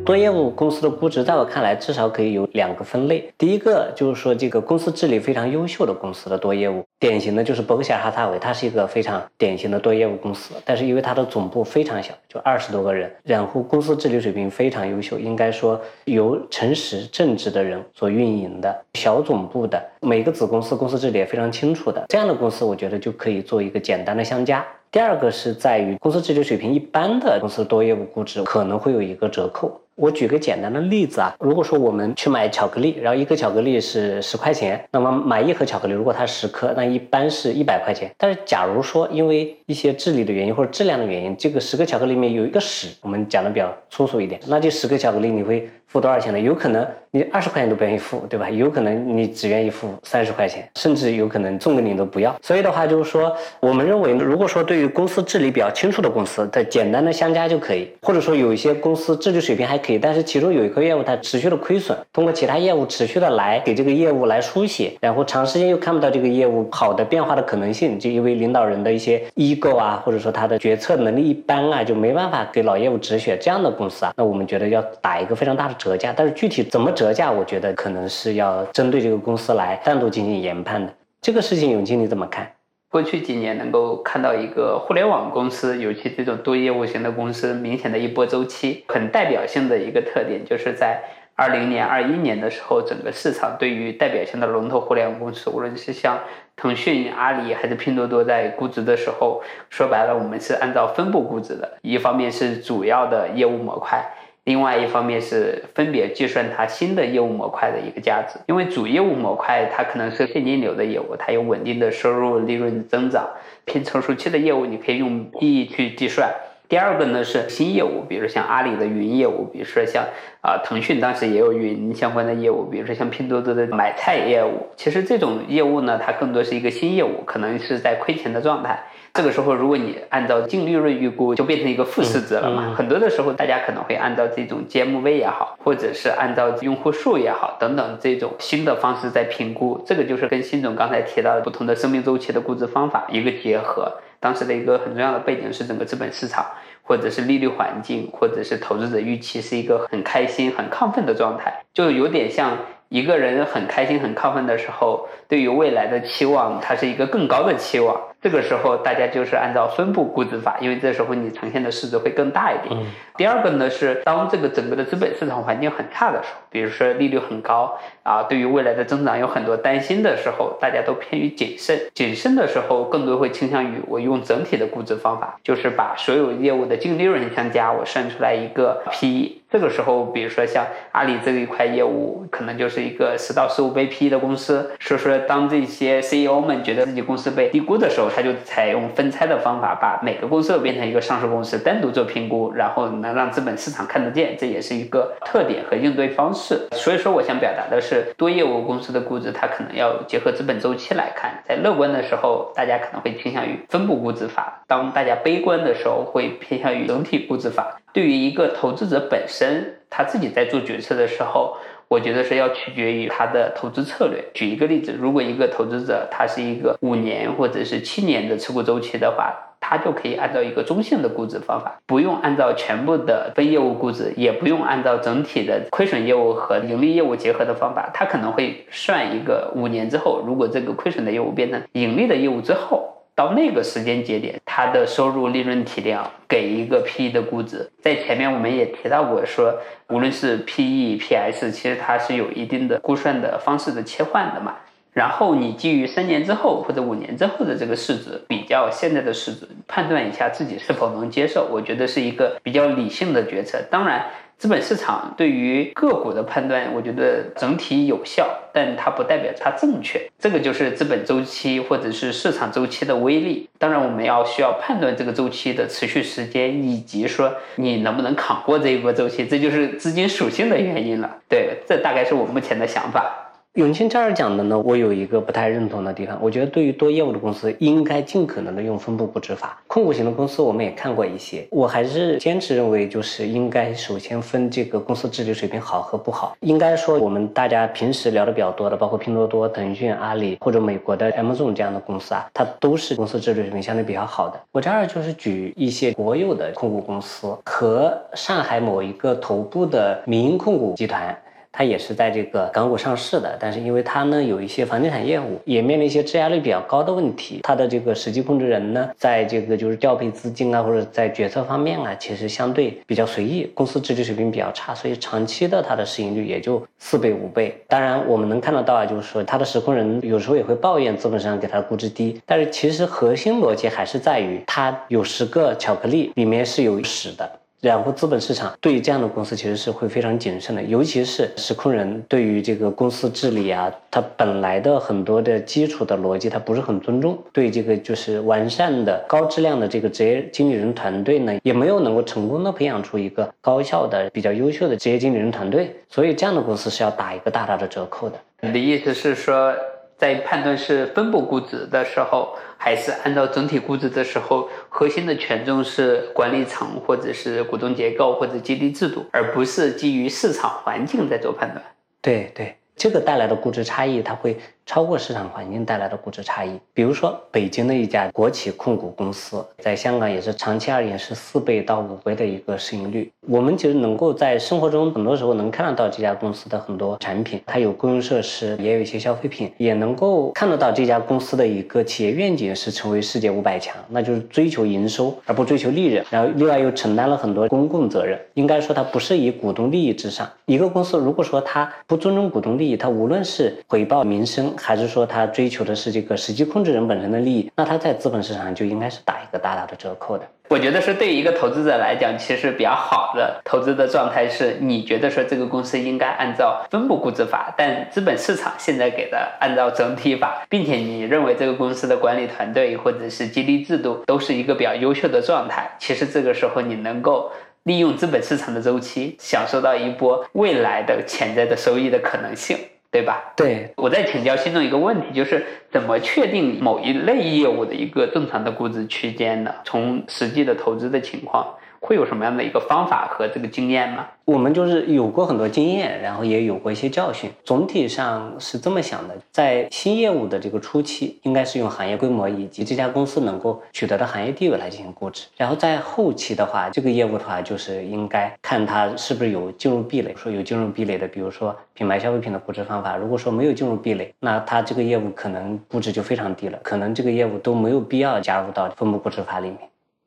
多业务公司的估值，在我看来，至少可以有两个分类。第一个就是说，这个公司治理非常优秀的公司的多业务，典型的就是伯克希尔哈撒韦，它是一个非常典型的多业务公司。但是因为它的总部非常小，就二十多个人，然后公司治理水平非常优秀，应该说由诚实正直的人所运营的小总部的每个子公司公司治理也非常清楚的这样的公司，我觉得就可以做一个简单的相加。第二个是在于公司治理水平一般的公司多业务估值可能会有一个折扣。我举个简单的例子啊，如果说我们去买巧克力，然后一颗巧克力是十块钱，那么买一盒巧克力，如果它十颗，那一般是一百块钱。但是假如说因为一些治理的原因或者质量的原因，这个十个巧克力里面有一个屎，我们讲的比较粗俗一点，那这十个巧克力你会付多少钱呢？有可能你二十块钱都不愿意付，对吧？有可能你只愿意付三十块钱，甚至有可能送给你都不要。所以的话就是说，我们认为如果说对于公司治理比较清楚的公司，在简单的相加就可以，或者说有一些公司治理水平还可以，但是其中有一个业务它持续的亏损，通过其他业务持续的来给这个业务来输血，然后长时间又看不到这个业务好的变化的可能性，就因为领导人的一些 ego 啊，或者说他的决策能力一般啊，就没办法给老业务止血，这样的公司啊，那我们觉得要打一个非常大的折价，但是具体怎么折价，我觉得可能是要针对这个公司来单独进行研判的。这个事情，永清你怎么看？过去几年能够看到一个互联网公司，尤其这种多业务型的公司，明显的一波周期，很代表性的一个特点，就是在二零年、二一年的时候，整个市场对于代表性的龙头互联网公司，无论是像腾讯、阿里还是拼多多，在估值的时候，说白了，我们是按照分布估值的，一方面是主要的业务模块。另外一方面是分别计算它新的业务模块的一个价值。因为主业务模块它可能是现金流的业务，它有稳定的收入、利润增长。偏成熟期的业务，你可以用 PE 去计算。第二个呢是新业务，比如像阿里的云业务，比如说像啊腾讯当时也有云相关的业务，比如说像拼多多的买菜业务。其实这种业务呢，它更多是一个新业务，可能是在亏钱的状态。这个时候，如果你按照净利润预估，就变成一个负市值了嘛。很多的时候，大家可能会按照这种 GMV 也好，或者是按照用户数也好等等这种新的方式在评估。这个就是跟辛总刚才提到的不同的生命周期的估值方法一个结合。当时的一个很重要的背景是整个资本市场，或者是利率环境，或者是投资者预期是一个很开心、很亢奋的状态，就有点像一个人很开心、很亢奋的时候，对于未来的期望，它是一个更高的期望。这个时候，大家就是按照分布估值法，因为这时候你呈现的市值会更大一点。第二个呢是，当这个整个的资本市场环境很差的时候，比如说利率很高啊，对于未来的增长有很多担心的时候，大家都偏于谨慎。谨慎的时候，更多会倾向于我用整体的估值方法，就是把所有业务的净利润相加，我算出来一个 PE。这个时候，比如说像阿里这一块业务，可能就是一个十到十五倍 PE 的公司。所以说，当这些 CEO 们觉得自己公司被低估的时候，他就采用分拆的方法，把每个公司都变成一个上市公司，单独做评估，然后能让资本市场看得见，这也是一个特点和应对方式。所以说，我想表达的是，多业务公司的估值，它可能要结合资本周期来看。在乐观的时候，大家可能会倾向于分布估值法；当大家悲观的时候，会偏向于整体估值法。对于一个投资者本身，他自己在做决策的时候，我觉得是要取决于他的投资策略。举一个例子，如果一个投资者他是一个五年或者是七年的持股周期的话，他就可以按照一个中性的估值方法，不用按照全部的非业务估值，也不用按照整体的亏损业务和盈利业务结合的方法，他可能会算一个五年之后，如果这个亏损的业务变成盈利的业务之后。到那个时间节点，它的收入、利润体量给一个 PE 的估值，在前面我们也提到过，说无论是 PE、PS，其实它是有一定的估算的方式的切换的嘛。然后你基于三年之后或者五年之后的这个市值，比较现在的市值，判断一下自己是否能接受，我觉得是一个比较理性的决策。当然。资本市场对于个股的判断，我觉得整体有效，但它不代表它正确。这个就是资本周期或者是市场周期的威力。当然，我们要需要判断这个周期的持续时间，以及说你能不能扛过这一波周期，这就是资金属性的原因了。对，这大概是我目前的想法。永清这儿讲的呢，我有一个不太认同的地方。我觉得对于多业务的公司，应该尽可能的用分布估值法。控股型的公司我们也看过一些，我还是坚持认为，就是应该首先分这个公司治理水平好和不好。应该说，我们大家平时聊的比较多的，包括拼多多、腾讯、阿里或者美国的 Amazon 这样的公司啊，它都是公司治理水平相对比较好的。我这儿就是举一些国有的控股公司和上海某一个头部的民营控股集团。它也是在这个港股上市的，但是因为它呢有一些房地产业务，也面临一些质押率比较高的问题。它的这个实际控制人呢，在这个就是调配资金啊，或者在决策方面啊，其实相对比较随意，公司治理水平比较差，所以长期的它的市盈率也就四倍五倍。当然我们能看得到啊，就是说它的实控人有时候也会抱怨资本市场给它的估值低，但是其实核心逻辑还是在于它有十个巧克力里面是有屎的。然后资本市场对这样的公司其实是会非常谨慎的，尤其是实控人对于这个公司治理啊，他本来的很多的基础的逻辑他不是很尊重，对这个就是完善的高质量的这个职业经理人团队呢，也没有能够成功的培养出一个高效的、比较优秀的职业经理人团队，所以这样的公司是要打一个大大的折扣的。你的意思是说？在判断是分布估值的时候，还是按照整体估值的时候，核心的权重是管理层或者是股东结构或者激励制度，而不是基于市场环境在做判断。对对，这个带来的估值差异，它会。超过市场环境带来的估值差异，比如说北京的一家国企控股公司，在香港也是长期而言是四倍到五倍的一个市盈率。我们其实能够在生活中很多时候能看得到这家公司的很多产品，它有公用设施，也有一些消费品，也能够看得到这家公司的一个企业愿景是成为世界五百强，那就是追求营收而不追求利润。然后另外又承担了很多公共责任，应该说它不是以股东利益至上。一个公司如果说它不尊重股东利益，它无论是回报民生。还是说他追求的是这个实际控制人本身的利益，那他在资本市场上就应该是打一个大大的折扣的。我觉得是对于一个投资者来讲，其实比较好的投资的状态是，你觉得说这个公司应该按照分布估值法，但资本市场现在给的按照整体法，并且你认为这个公司的管理团队或者是激励制度都是一个比较优秀的状态，其实这个时候你能够利用资本市场的周期，享受到一波未来的潜在的收益的可能性。对吧？对，我再请教心中一个问题，就是怎么确定某一类业务的一个正常的估值区间呢？从实际的投资的情况。会有什么样的一个方法和这个经验吗？我们就是有过很多经验，然后也有过一些教训。总体上是这么想的：在新业务的这个初期，应该是用行业规模以及这家公司能够取得的行业地位来进行估值。然后在后期的话，这个业务的话，就是应该看它是不是有进入壁垒。说有进入壁垒的，比如说品牌消费品的估值方法，如果说没有进入壁垒，那它这个业务可能估值就非常低了，可能这个业务都没有必要加入到分布估值法里面。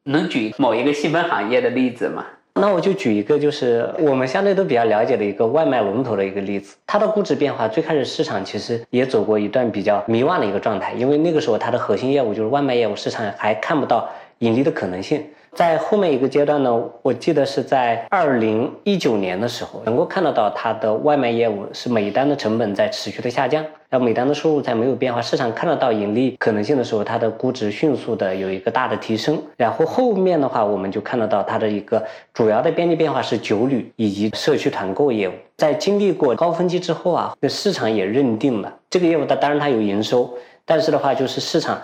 能举某一个细分行业的例子吗？那我就举一个，就是我们相对都比较了解的一个外卖龙头的一个例子。它的估值变化，最开始市场其实也走过一段比较迷惘的一个状态，因为那个时候它的核心业务就是外卖业务，市场还看不到盈利的可能性。在后面一个阶段呢，我记得是在二零一九年的时候，能够看得到它的外卖业务是每单的成本在持续的下降，然后每单的收入在没有变化，市场看得到盈利可能性的时候，它的估值迅速的有一个大的提升。然后后面的话，我们就看得到它的一个主要的边际变化是酒旅以及社区团购业务。在经历过高峰期之后啊，这市场也认定了这个业务，它当然它有营收，但是的话就是市场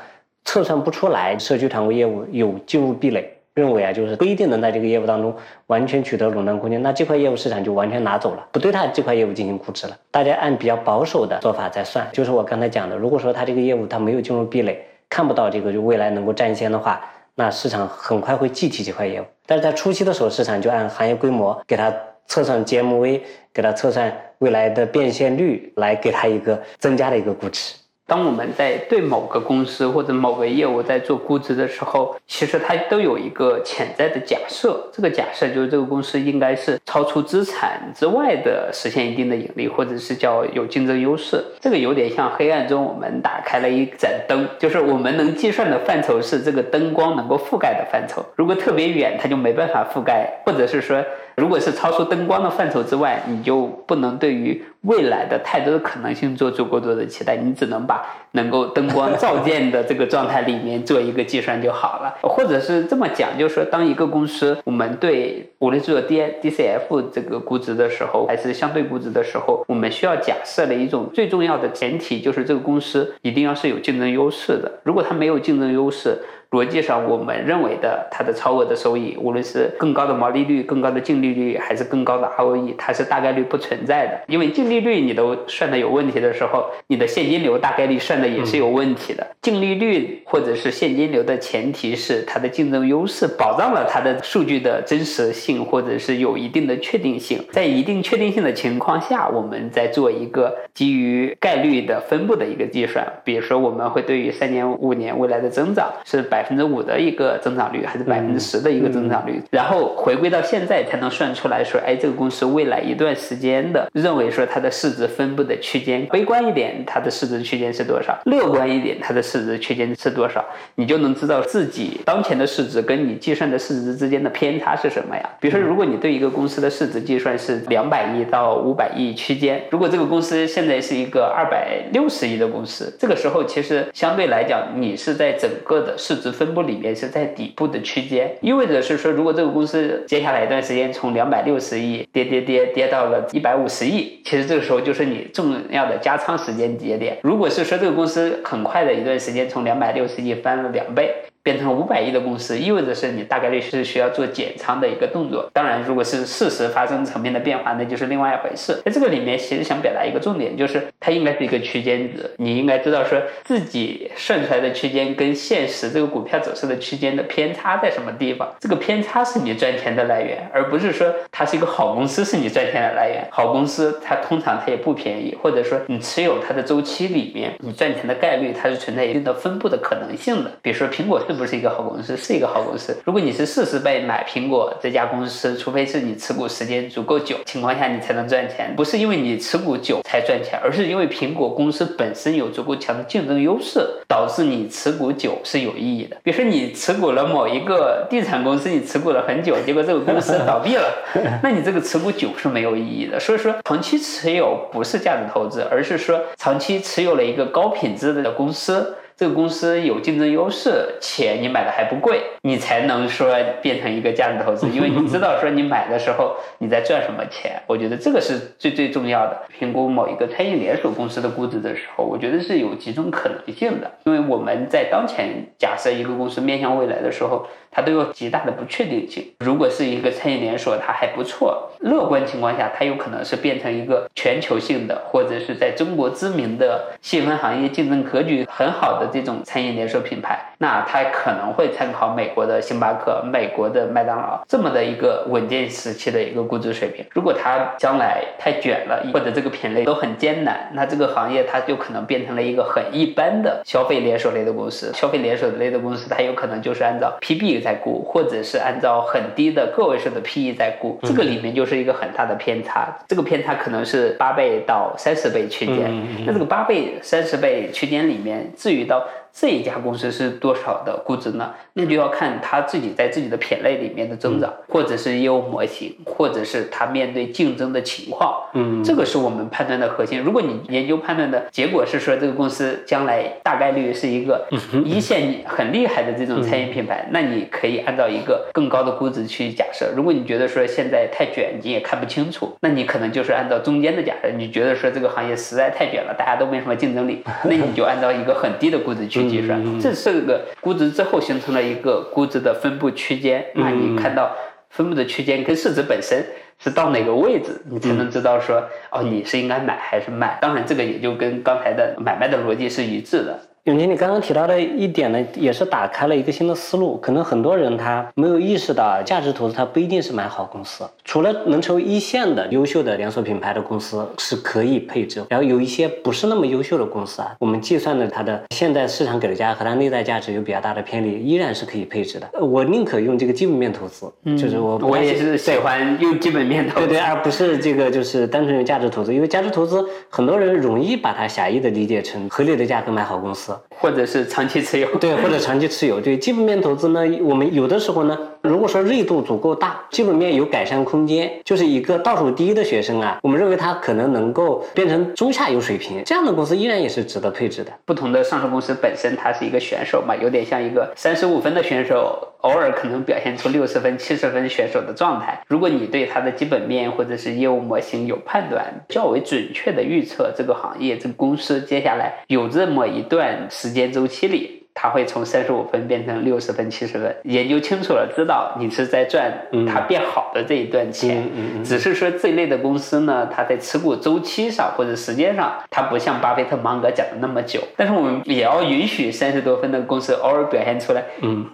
测算不出来社区团购业务有进入壁垒。认为啊，就是不一定能在这个业务当中完全取得垄断空间，那这块业务市场就完全拿走了，不对它这块业务进行估值了。大家按比较保守的做法在算，就是我刚才讲的，如果说它这个业务它没有进入壁垒，看不到这个就未来能够占先的话，那市场很快会计提这块业务。但是在初期的时候，市场就按行业规模给它测算 GMV，给它测算未来的变现率，来给它一个增加的一个估值。当我们在对某个公司或者某个业务在做估值的时候，其实它都有一个潜在的假设。这个假设就是这个公司应该是超出资产之外的实现一定的盈利，或者是叫有竞争优势。这个有点像黑暗中我们打开了一盏灯，就是我们能计算的范畴是这个灯光能够覆盖的范畴。如果特别远，它就没办法覆盖，或者是说。如果是超出灯光的范畴之外，你就不能对于未来的太多的可能性做出过多的期待，你只能把能够灯光照见的这个状态里面做一个计算就好了。或者是这么讲，就是说，当一个公司我们对无论是做 D D C F 这个估值的时候，还是相对估值的时候，我们需要假设的一种最重要的前提，就是这个公司一定要是有竞争优势的。如果它没有竞争优势，逻辑上，我们认为的它的超额的收益，无论是更高的毛利率、更高的净利率，还是更高的 ROE，它是大概率不存在的。因为净利率你都算的有问题的时候，你的现金流大概率算的也是有问题的。净利率或者是现金流的前提是它的竞争优势保障了它的数据的真实性，或者是有一定的确定性。在一定确定性的情况下，我们再做一个基于概率的分布的一个计算。比如说，我们会对于三年、五年未来的增长是百。百分之五的一个增长率，还是百分之十的一个增长率，然后回归到现在才能算出来说，哎，这个公司未来一段时间的认为说它的市值分布的区间，悲观一点，它的市值区间是多少；乐观一点，它的市值区间是多少，你就能知道自己当前的市值跟你计算的市值之间的偏差是什么呀？比如说，如果你对一个公司的市值计算是两百亿到五百亿区间，如果这个公司现在是一个二百六十亿的公司，这个时候其实相对来讲，你是在整个的市值。分布里面是在底部的区间，意味着是说，如果这个公司接下来一段时间从两百六十亿跌跌跌跌到了一百五十亿，其实这个时候就是你重要的加仓时间节点。如果是说这个公司很快的一段时间从两百六十亿翻了两倍。变成五百亿的公司，意味着是你大概率是需要做减仓的一个动作。当然，如果是事实发生层面的变化，那就是另外一回事。在这个里面，其实想表达一个重点，就是它应该是一个区间值。你应该知道说自己算出来的区间跟现实这个股票走势的区间的偏差在什么地方。这个偏差是你赚钱的来源，而不是说它是一个好公司是你赚钱的来源。好公司它通常它也不便宜，或者说你持有它的周期里面，你赚钱的概率它是存在一定的分布的可能性的。比如说苹果是。不是一个好公司？是一个好公司。如果你是四十倍买苹果这家公司，除非是你持股时间足够久情况下，你才能赚钱。不是因为你持股久才赚钱，而是因为苹果公司本身有足够强的竞争优势，导致你持股久是有意义的。比如说你持股了某一个地产公司，你持股了很久，结果这个公司倒闭了，那你这个持股久是没有意义的。所以说，长期持有不是价值投资，而是说长期持有了一个高品质的公司。这个公司有竞争优势，且你买的还不贵，你才能说变成一个价值投资，因为你知道说你买的时候你在赚什么钱。我觉得这个是最最重要的。评估某一个餐饮连锁公司的估值的时候，我觉得是有几种可能性的，因为我们在当前假设一个公司面向未来的时候。它都有极大的不确定性。如果是一个餐饮连锁，它还不错。乐观情况下，它有可能是变成一个全球性的，或者是在中国知名的细分行业竞争格局很好的这种餐饮连锁品牌。那它可能会参考美国的星巴克、美国的麦当劳这么的一个稳健时期的一个估值水平。如果它将来太卷了，或者这个品类都很艰难，那这个行业它就可能变成了一个很一般的消费连锁类的公司。消费连锁类的公司，它有可能就是按照 PB。在估，或者是按照很低的个位数的 PE 在估，这个里面就是一个很大的偏差。这个偏差可能是八倍到三十倍区间。那这个八倍、三十倍区间里面，至于到。这一家公司是多少的估值呢？那就要看他自己在自己的品类里面的增长，或者是业务模型，或者是他面对竞争的情况。嗯，这个是我们判断的核心。如果你研究判断的结果是说这个公司将来大概率是一个一线很厉害的这种餐饮品牌，那你可以按照一个更高的估值去假设。如果你觉得说现在太卷，你也看不清楚，那你可能就是按照中间的假设。你觉得说这个行业实在太卷了，大家都没什么竞争力，那你就按照一个很低的估值去。计算，这是个估值之后形成了一个估值的分布区间。那你看到分布的区间跟市值本身是到哪个位置，你才能知道说哦，你是应该买还是卖。当然，这个也就跟刚才的买卖的逻辑是一致的。永杰，你刚刚提到的一点呢，也是打开了一个新的思路。可能很多人他没有意识到，价值投资它不一定是买好公司。除了能成为一线的优秀的连锁品牌的公司是可以配置，然后有一些不是那么优秀的公司啊，我们计算的它的现在市场给的价和它内在价值有比较大的偏离，依然是可以配置的。我宁可用这个基本面投资，就是我我也是喜欢用基本面对对，而不是这个就是单纯用价值投资，因为价值投资很多人容易把它狭义的理解成合理的价格买好公司。或者是长期持有，对，或者长期持有，对基本面投资呢，我们有的时候呢。如果说锐度足够大，基本面有改善空间，就是一个倒数第一的学生啊，我们认为他可能能够变成中下游水平，这样的公司依然也是值得配置的。不同的上市公司本身它是一个选手嘛，有点像一个三十五分的选手，偶尔可能表现出六十分、七十分选手的状态。如果你对它的基本面或者是业务模型有判断，较为准确的预测这个行业、这个公司接下来有这么一段时间周期里。它会从三十五分变成六十分、七十分，研究清楚了，知道你是在赚它变好的这一段钱。只是说这一类的公司呢，它在持股周期上或者时间上，它不像巴菲特、芒格讲的那么久。但是我们也要允许三十多分的公司偶尔表现出来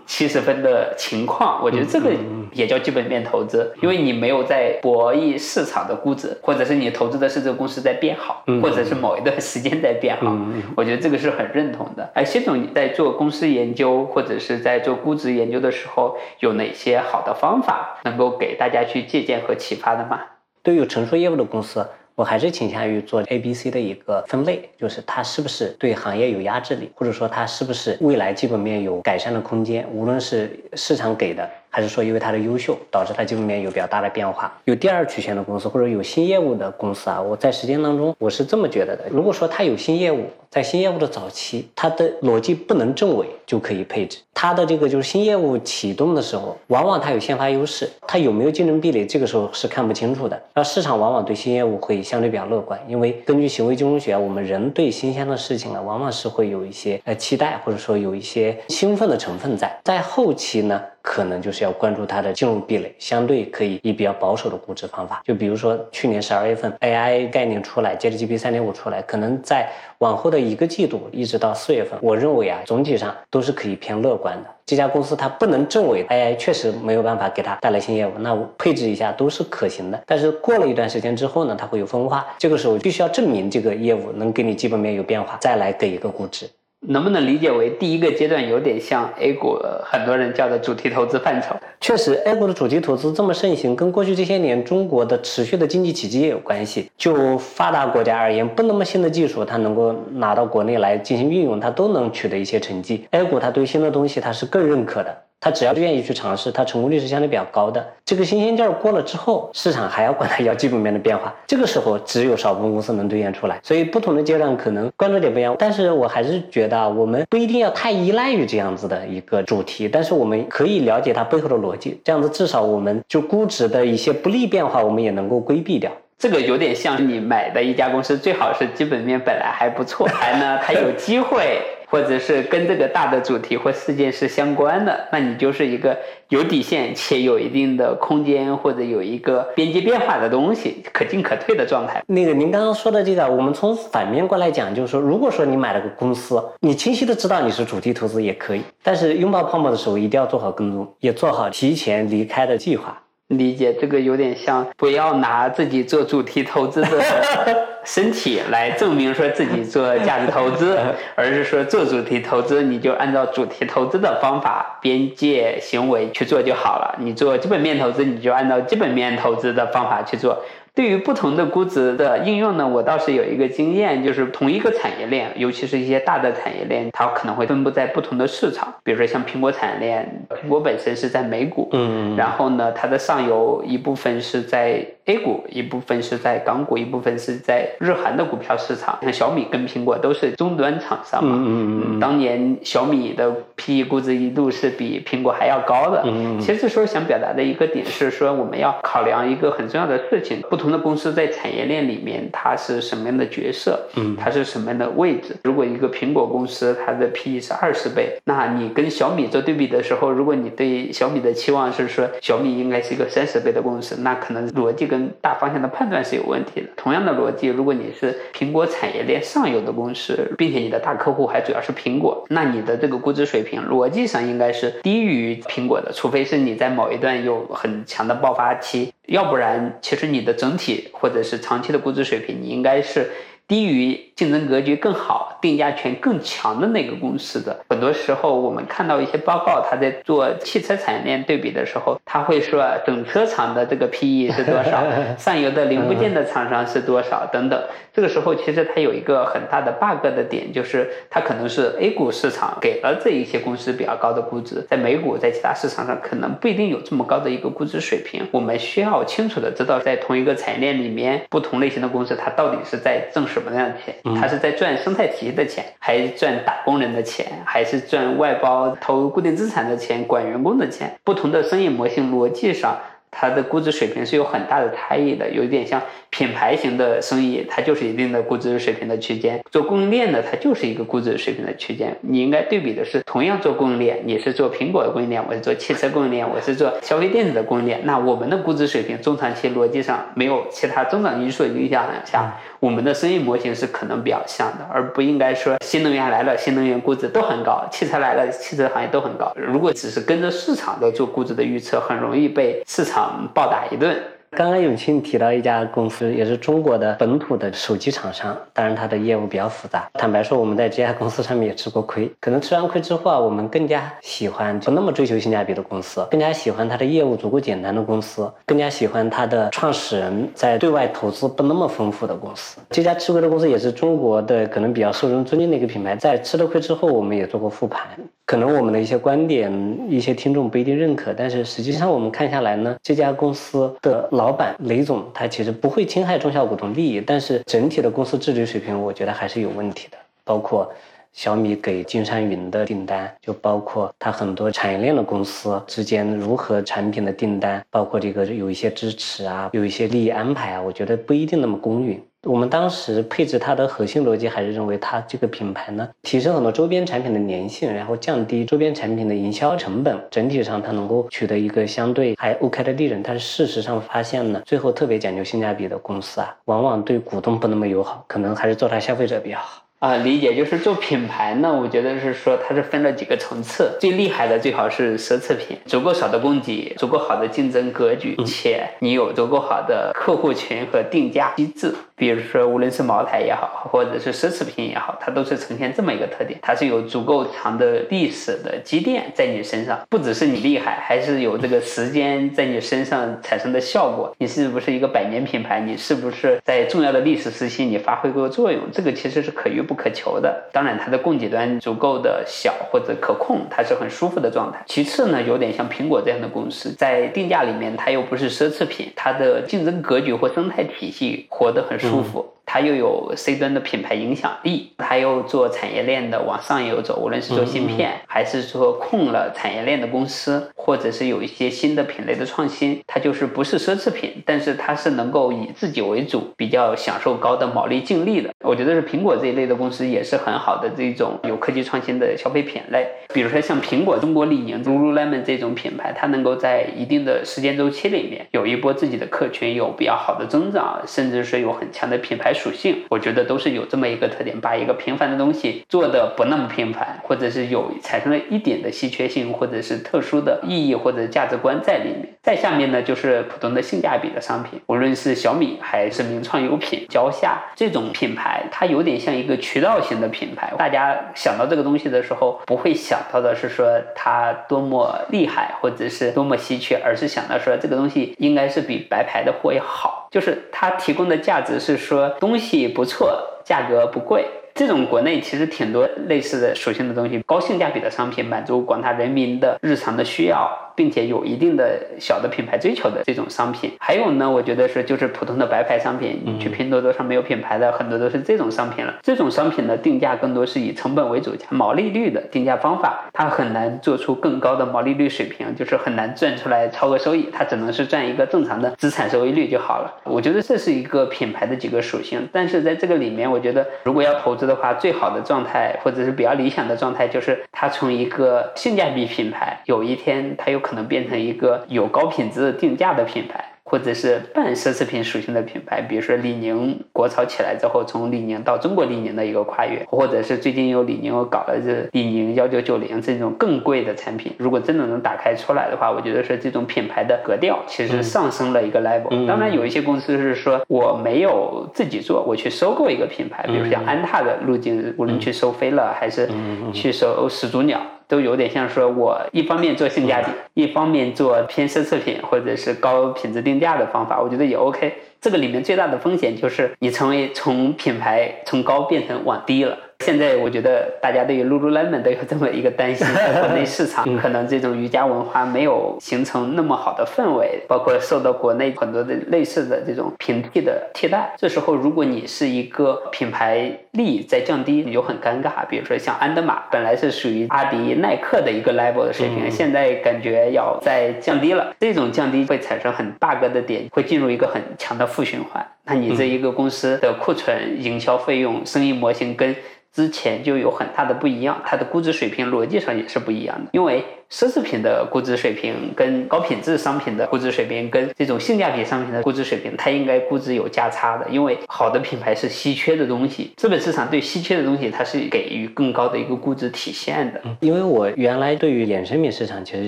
七十分的情况。我觉得这个也叫基本面投资，因为你没有在博弈市场的估值，或者是你投资的是这个公司在变好，或者是某一段时间在变好。我觉得这个是很认同的。哎，谢总在做。公司研究或者是在做估值研究的时候，有哪些好的方法能够给大家去借鉴和启发的吗？对于成熟业务的公司，我还是倾向于做 A、B、C 的一个分类，就是它是不是对行业有压制力，或者说它是不是未来基本面有改善的空间，无论是市场给的。还是说，因为它的优秀，导致它基本面有比较大的变化。有第二曲线的公司，或者有新业务的公司啊，我在实践当中，我是这么觉得的。如果说它有新业务，在新业务的早期，它的逻辑不能证伪，就可以配置。它的这个就是新业务启动的时候，往往它有先发优势，它有没有竞争壁垒，这个时候是看不清楚的。而市场往往对新业务会相对比较乐观，因为根据行为金融学，我们人对新鲜的事情呢，往往是会有一些呃期待，或者说有一些兴奋的成分在。在后期呢？可能就是要关注它的进入壁垒，相对可以以比较保守的估值方法。就比如说去年十二月份 AI 概念出来接着，GPT 三点五出来，可能在往后的一个季度一直到四月份，我认为啊，总体上都是可以偏乐观的。这家公司它不能证伪 AI 确实没有办法给它带来新业务，那我配置一下都是可行的。但是过了一段时间之后呢，它会有分化，这个时候必须要证明这个业务能给你基本面有变化，再来给一个估值。能不能理解为第一个阶段有点像 A 股很多人叫的主题投资范畴？确实，A 股的主题投资这么盛行，跟过去这些年中国的持续的经济奇迹也有关系。就发达国家而言，不那么新的技术，它能够拿到国内来进行运用，它都能取得一些成绩。A 股它对新的东西它是更认可的。他只要愿意去尝试，他成功率是相对比较高的。这个新鲜劲儿过了之后，市场还要管他要基本面的变化，这个时候只有少部分公司能兑现出来。所以不同的阶段可能关注点不一样，但是我还是觉得我们不一定要太依赖于这样子的一个主题，但是我们可以了解它背后的逻辑，这样子至少我们就估值的一些不利变化，我们也能够规避掉。这个有点像你买的一家公司，最好是基本面本来还不错，还呢它有机会。或者是跟这个大的主题或事件是相关的，那你就是一个有底线且有一定的空间或者有一个边界变化的东西，可进可退的状态。那个您刚刚说的这个，我们从反面过来讲，就是说，如果说你买了个公司，你清晰的知道你是主题投资也可以，但是拥抱泡沫的时候一定要做好跟踪，也做好提前离开的计划。理解这个有点像，不要拿自己做主题投资的 身体来证明说自己做价值投资，而是说做主题投资你就按照主题投资的方法、边界行为去做就好了。你做基本面投资，你就按照基本面投资的方法去做。对于不同的估值的应用呢，我倒是有一个经验，就是同一个产业链，尤其是一些大的产业链，它可能会分布在不同的市场。比如说像苹果产业链，苹果本身是在美股，嗯，然后呢，它的上游一部分是在 A 股，一部分是在港股，一部分是在日韩的股票市场。像小米跟苹果都是终端厂商嘛，嗯嗯，当年小米的 PE 估值一度是比苹果还要高的。嗯，其实这时候想表达的一个点是说，我们要考量一个很重要的事情，不。不同的公司在产业链里面，它是什么样的角色？嗯，它是什么样的位置？如果一个苹果公司它的 PE 是二十倍，那你跟小米做对比的时候，如果你对小米的期望是说小米应该是一个三十倍的公司，那可能逻辑跟大方向的判断是有问题的。同样的逻辑，如果你是苹果产业链上游的公司，并且你的大客户还主要是苹果，那你的这个估值水平逻辑上应该是低于苹果的，除非是你在某一段有很强的爆发期。要不然，其实你的整体或者是长期的估值水平，你应该是。低于竞争格局更好、定价权更强的那个公司的，很多时候我们看到一些报告，他在做汽车产业链对比的时候，他会说整车厂的这个 PE 是多少，上游的零部件的厂商是多少等等。这个时候其实它有一个很大的 bug 的点，就是它可能是 A 股市场给了这一些公司比较高的估值，在美股在其他市场上可能不一定有这么高的一个估值水平。我们需要清楚的知道，在同一个产业链里面，不同类型的公司它到底是在挣。什么样的钱？他是在赚生态体系的钱，还是赚打工人的钱，还是赚外包投固定资产的钱、管员工的钱？不同的生意模型逻辑上。它的估值水平是有很大的差异的，有一点像品牌型的生意，它就是一定的估值水平的区间；做供应链的，它就是一个估值水平的区间。你应该对比的是，同样做供应链，你是做苹果的供应链，我是做汽车供应链，我是做消费电子的供应链。那我们的估值水平，中长期逻辑上没有其他增长因素影响下，我们的生意模型是可能比较像的，而不应该说新能源来了，新能源估值都很高；汽车来了，汽车行业都很高。如果只是跟着市场在做估值的预测，很容易被市场。暴打一顿。刚刚永庆提到一家公司，也是中国的本土的手机厂商，当然它的业务比较复杂。坦白说，我们在这家公司上面也吃过亏。可能吃完亏之后啊，我们更加喜欢不那么追求性价比的公司，更加喜欢它的业务足够简单的公司，更加喜欢它的创始人在对外投资不那么丰富的公司。这家吃亏的公司也是中国的可能比较受人尊敬的一个品牌。在吃了亏之后，我们也做过复盘。可能我们的一些观点，一些听众不一定认可，但是实际上我们看下来呢，这家公司的老板雷总他其实不会侵害中小股东利益，但是整体的公司治理水平，我觉得还是有问题的。包括小米给金山云的订单，就包括它很多产业链的公司之间如何产品的订单，包括这个有一些支持啊，有一些利益安排啊，我觉得不一定那么公允。我们当时配置它的核心逻辑还是认为它这个品牌呢，提升很多周边产品的粘性，然后降低周边产品的营销成本，整体上它能够取得一个相对还 OK 的利润。但是事实上发现呢，最后特别讲究性价比的公司啊，往往对股东不那么友好，可能还是做它消费者比较好。啊，理解就是做品牌呢，我觉得是说它是分了几个层次，最厉害的最好是奢侈品，足够少的供给，足够好的竞争格局，且你有足够好的客户群和定价机制。比如说，无论是茅台也好，或者是奢侈品也好，它都是呈现这么一个特点，它是有足够长的历史的积淀在你身上，不只是你厉害，还是有这个时间在你身上产生的效果。你是不是一个百年品牌？你是不是在重要的历史时期你发挥过作用？这个其实是可遇不可求的。当然，它的供给端足够的小或者可控，它是很舒服的状态。其次呢，有点像苹果这样的公司，在定价里面它又不是奢侈品，它的竞争格局或生态体系活得很舒服。它又有 C 端的品牌影响力，它又做产业链的往上游走，无论是做芯片，还是说控了产业链的公司，或者是有一些新的品类的创新，它就是不是奢侈品，但是它是能够以自己为主，比较享受高的毛利净利的。我觉得是苹果这一类的公司也是很好的这种有科技创新的消费品类，比如说像苹果、中国李宁、Lululemon 这种品牌，它能够在一定的时间周期里面有一波自己的客群有比较好的增长，甚至是有很强的品牌。属性，我觉得都是有这么一个特点，把一个平凡的东西做的不那么平凡，或者是有产生了一点的稀缺性，或者是特殊的意义或者价值观在里面。再下面呢，就是普通的性价比的商品，无论是小米还是名创优品、蕉下这种品牌，它有点像一个渠道型的品牌。大家想到这个东西的时候，不会想到的是说它多么厉害，或者是多么稀缺，而是想到说这个东西应该是比白牌的货要好，就是它提供的价值是说。东西不错，价格不贵。这种国内其实挺多类似的属性的东西，高性价比的商品，满足广大人民的日常的需要。并且有一定的小的品牌追求的这种商品，还有呢，我觉得是就是普通的白牌商品，你去拼多多上没有品牌的很多都是这种商品了。这种商品的定价更多是以成本为主加毛利率的定价方法，它很难做出更高的毛利率水平，就是很难赚出来超额收益，它只能是赚一个正常的资产收益率就好了。我觉得这是一个品牌的几个属性，但是在这个里面，我觉得如果要投资的话，最好的状态或者是比较理想的状态，就是它从一个性价比品牌，有一天它又。可能变成一个有高品质定价的品牌。或者是半奢侈品属性的品牌，比如说李宁国潮起来之后，从李宁到中国李宁的一个跨越，或者是最近有李宁又搞了这李宁幺九九零这种更贵的产品，如果真的能打开出来的话，我觉得是这种品牌的格调其实上升了一个 level。当然有一些公司是说我没有自己做，我去收购一个品牌，比如像安踏的路径，无论去收飞乐还是去收始祖鸟。都有点像说，我一方面做性价比，一方面做偏奢侈品或者是高品质定价的方法，我觉得也 OK。这个里面最大的风险就是你成为从品牌从高变成往低了。现在我觉得大家对于 Lululemon 都有这么一个担心，国内市场可能这种瑜伽文化没有形成那么好的氛围，包括受到国内很多的类似的这种平替的替代。这时候如果你是一个品牌力在降低，你就很尴尬。比如说像安德玛，本来是属于阿迪、耐克的一个 level 的水平，现在感觉要再降低了。这种降低会产生很 bug 的点，会进入一个很强的负循环。那你这一个公司的库存、营销费用、生意模型跟之前就有很大的不一样，它的估值水平逻辑上也是不一样的，因为。奢侈品的估值水平跟高品质商品的估值水平跟这种性价比商品的估值水平，它应该估值有价差的，因为好的品牌是稀缺的东西，资本市场对稀缺的东西它是给予更高的一个估值体现的。因为我原来对于衍生品市场其实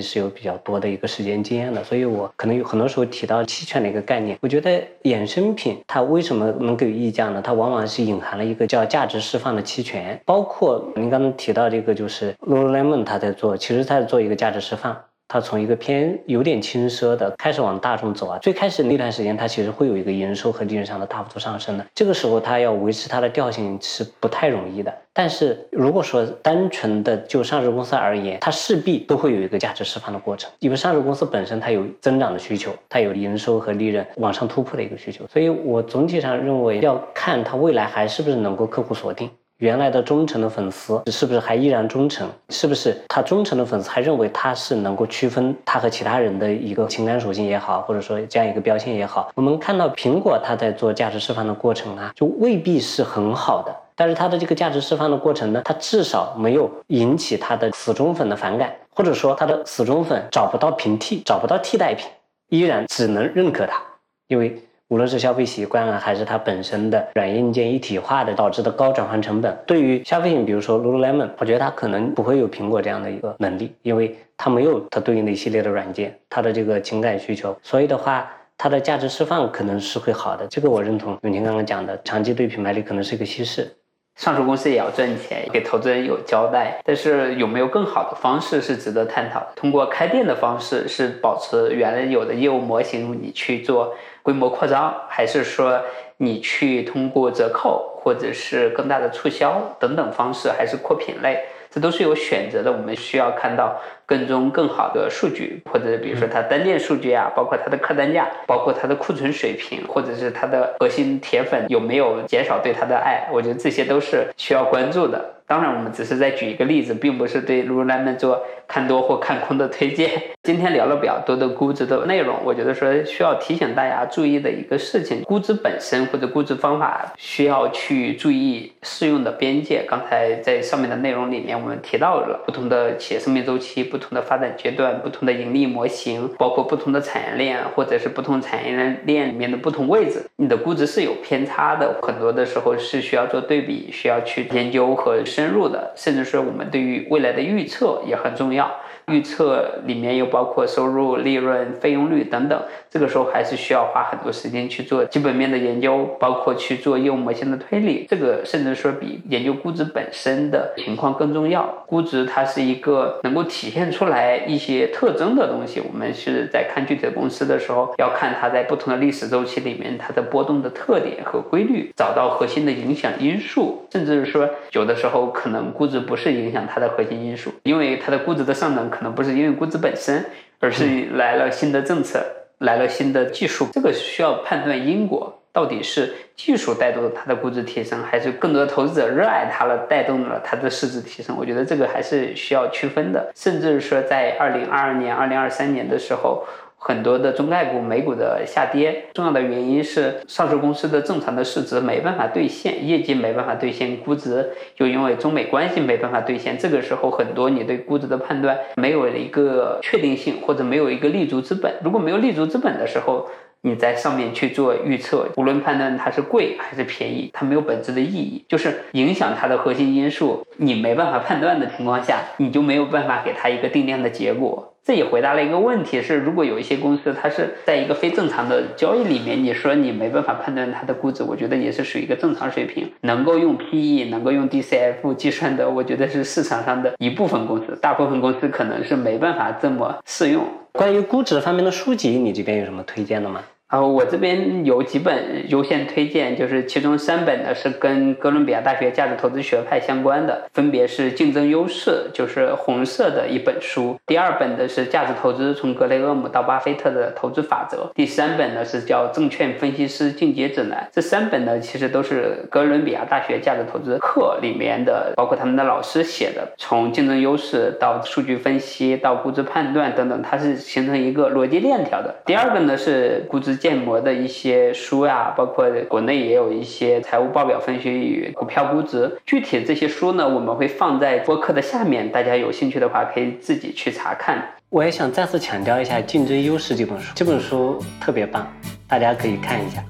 是有比较多的一个时间经验的，所以我可能有很多时候提到期权的一个概念。我觉得衍生品它为什么能给予溢价呢？它往往是隐含了一个叫价值释放的期权，包括您刚刚提到这个就是 Lululemon 它在做，其实它在做一个。价值释放，它从一个偏有点轻奢的开始往大众走啊。最开始那段时间，它其实会有一个营收和利润上的大幅度上升的。这个时候，它要维持它的调性是不太容易的。但是如果说单纯的就上市公司而言，它势必都会有一个价值释放的过程，因为上市公司本身它有增长的需求，它有营收和利润往上突破的一个需求。所以我总体上认为要看它未来还是不是能够客户锁定。原来的忠诚的粉丝是不是还依然忠诚？是不是他忠诚的粉丝还认为他是能够区分他和其他人的一个情感属性也好，或者说这样一个标签也好？我们看到苹果它在做价值释放的过程啊，就未必是很好的。但是它的这个价值释放的过程呢，它至少没有引起它的死忠粉的反感，或者说它的死忠粉找不到平替，找不到替代品，依然只能认可它，因为。无论是消费习惯啊，还是它本身的软硬件一体化的导致的高转换成本，对于消费品，比如说 Lululemon，我觉得它可能不会有苹果这样的一个能力，因为它没有它对应的一系列的软件，它的这个情感需求，所以的话，它的价值释放可能是会好的。这个我认同永清刚刚讲的，长期对品牌力可能是一个稀释。上市公司也要赚钱，给投资人有交代。但是有没有更好的方式是值得探讨的？通过开店的方式是保持原来有的业务模型，你去做规模扩张，还是说你去通过折扣或者是更大的促销等等方式，还是扩品类？这都是有选择的。我们需要看到。跟踪更好的数据，或者比如说它单店数据啊，包括它的客单价，包括它的库存水平，或者是它的核心铁粉有没有减少对它的爱，我觉得这些都是需要关注的。当然，我们只是在举一个例子，并不是对 Lululemon 做看多或看空的推荐。今天聊了比较多的估值的内容，我觉得说需要提醒大家注意的一个事情：估值本身或者估值方法需要去注意适用的边界。刚才在上面的内容里面，我们提到了不同的企业生命周期。不不同的发展阶段，不同的盈利模型，包括不同的产业链，或者是不同产业链里面的不同位置，你的估值是有偏差的。很多的时候是需要做对比，需要去研究和深入的，甚至说我们对于未来的预测也很重要。预测里面又包括收入、利润、费用率等等，这个时候还是需要花很多时间去做基本面的研究，包括去做业务模型的推理。这个甚至说比研究估值本身的情况更重要。估值它是一个能够体现出来一些特征的东西。我们是在看具体的公司的时候，要看它在不同的历史周期里面它的波动的特点和规律，找到核心的影响因素。甚至是说，有的时候可能估值不是影响它的核心因素，因为它的估值的上涨。可能不是因为估值本身，而是来了新的政策，来了新的技术，这个需要判断因果，到底是技术带动了它的估值提升，还是更多的投资者热爱它了，带动了它的市值提升？我觉得这个还是需要区分的，甚至是说在二零二二年、二零二三年的时候。很多的中概股、美股的下跌，重要的原因是上市公司的正常的市值没办法兑现，业绩没办法兑现，估值又因为中美关系没办法兑现。这个时候，很多你对估值的判断没有了一个确定性，或者没有一个立足之本。如果没有立足之本的时候，你在上面去做预测，无论判断它是贵还是便宜，它没有本质的意义，就是影响它的核心因素，你没办法判断的情况下，你就没有办法给它一个定量的结果。这也回答了一个问题：是如果有一些公司，它是在一个非正常的交易里面，你说你没办法判断它的估值，我觉得也是属于一个正常水平，能够用 PE、能够用 DCF 计算的，我觉得是市场上的一部分公司，大部分公司可能是没办法这么适用。关于估值方面的书籍，你这边有什么推荐的吗？啊，我这边有几本优先推荐，就是其中三本呢是跟哥伦比亚大学价值投资学派相关的，分别是《竞争优势》，就是红色的一本书；第二本的是《价值投资：从格雷厄姆到巴菲特的投资法则》；第三本呢是叫《证券分析师进阶指南》。这三本呢其实都是哥伦比亚大学价值投资课里面的，包括他们的老师写的，从竞争优势到数据分析到估值判断等等，它是形成一个逻辑链条的。第二个呢是估值。建模的一些书啊，包括国内也有一些财务报表分析与股票估值。具体的这些书呢，我们会放在播客的下面，大家有兴趣的话可以自己去查看。我也想再次强调一下《竞争优势》这本书，这本书特别棒，大家可以看一下。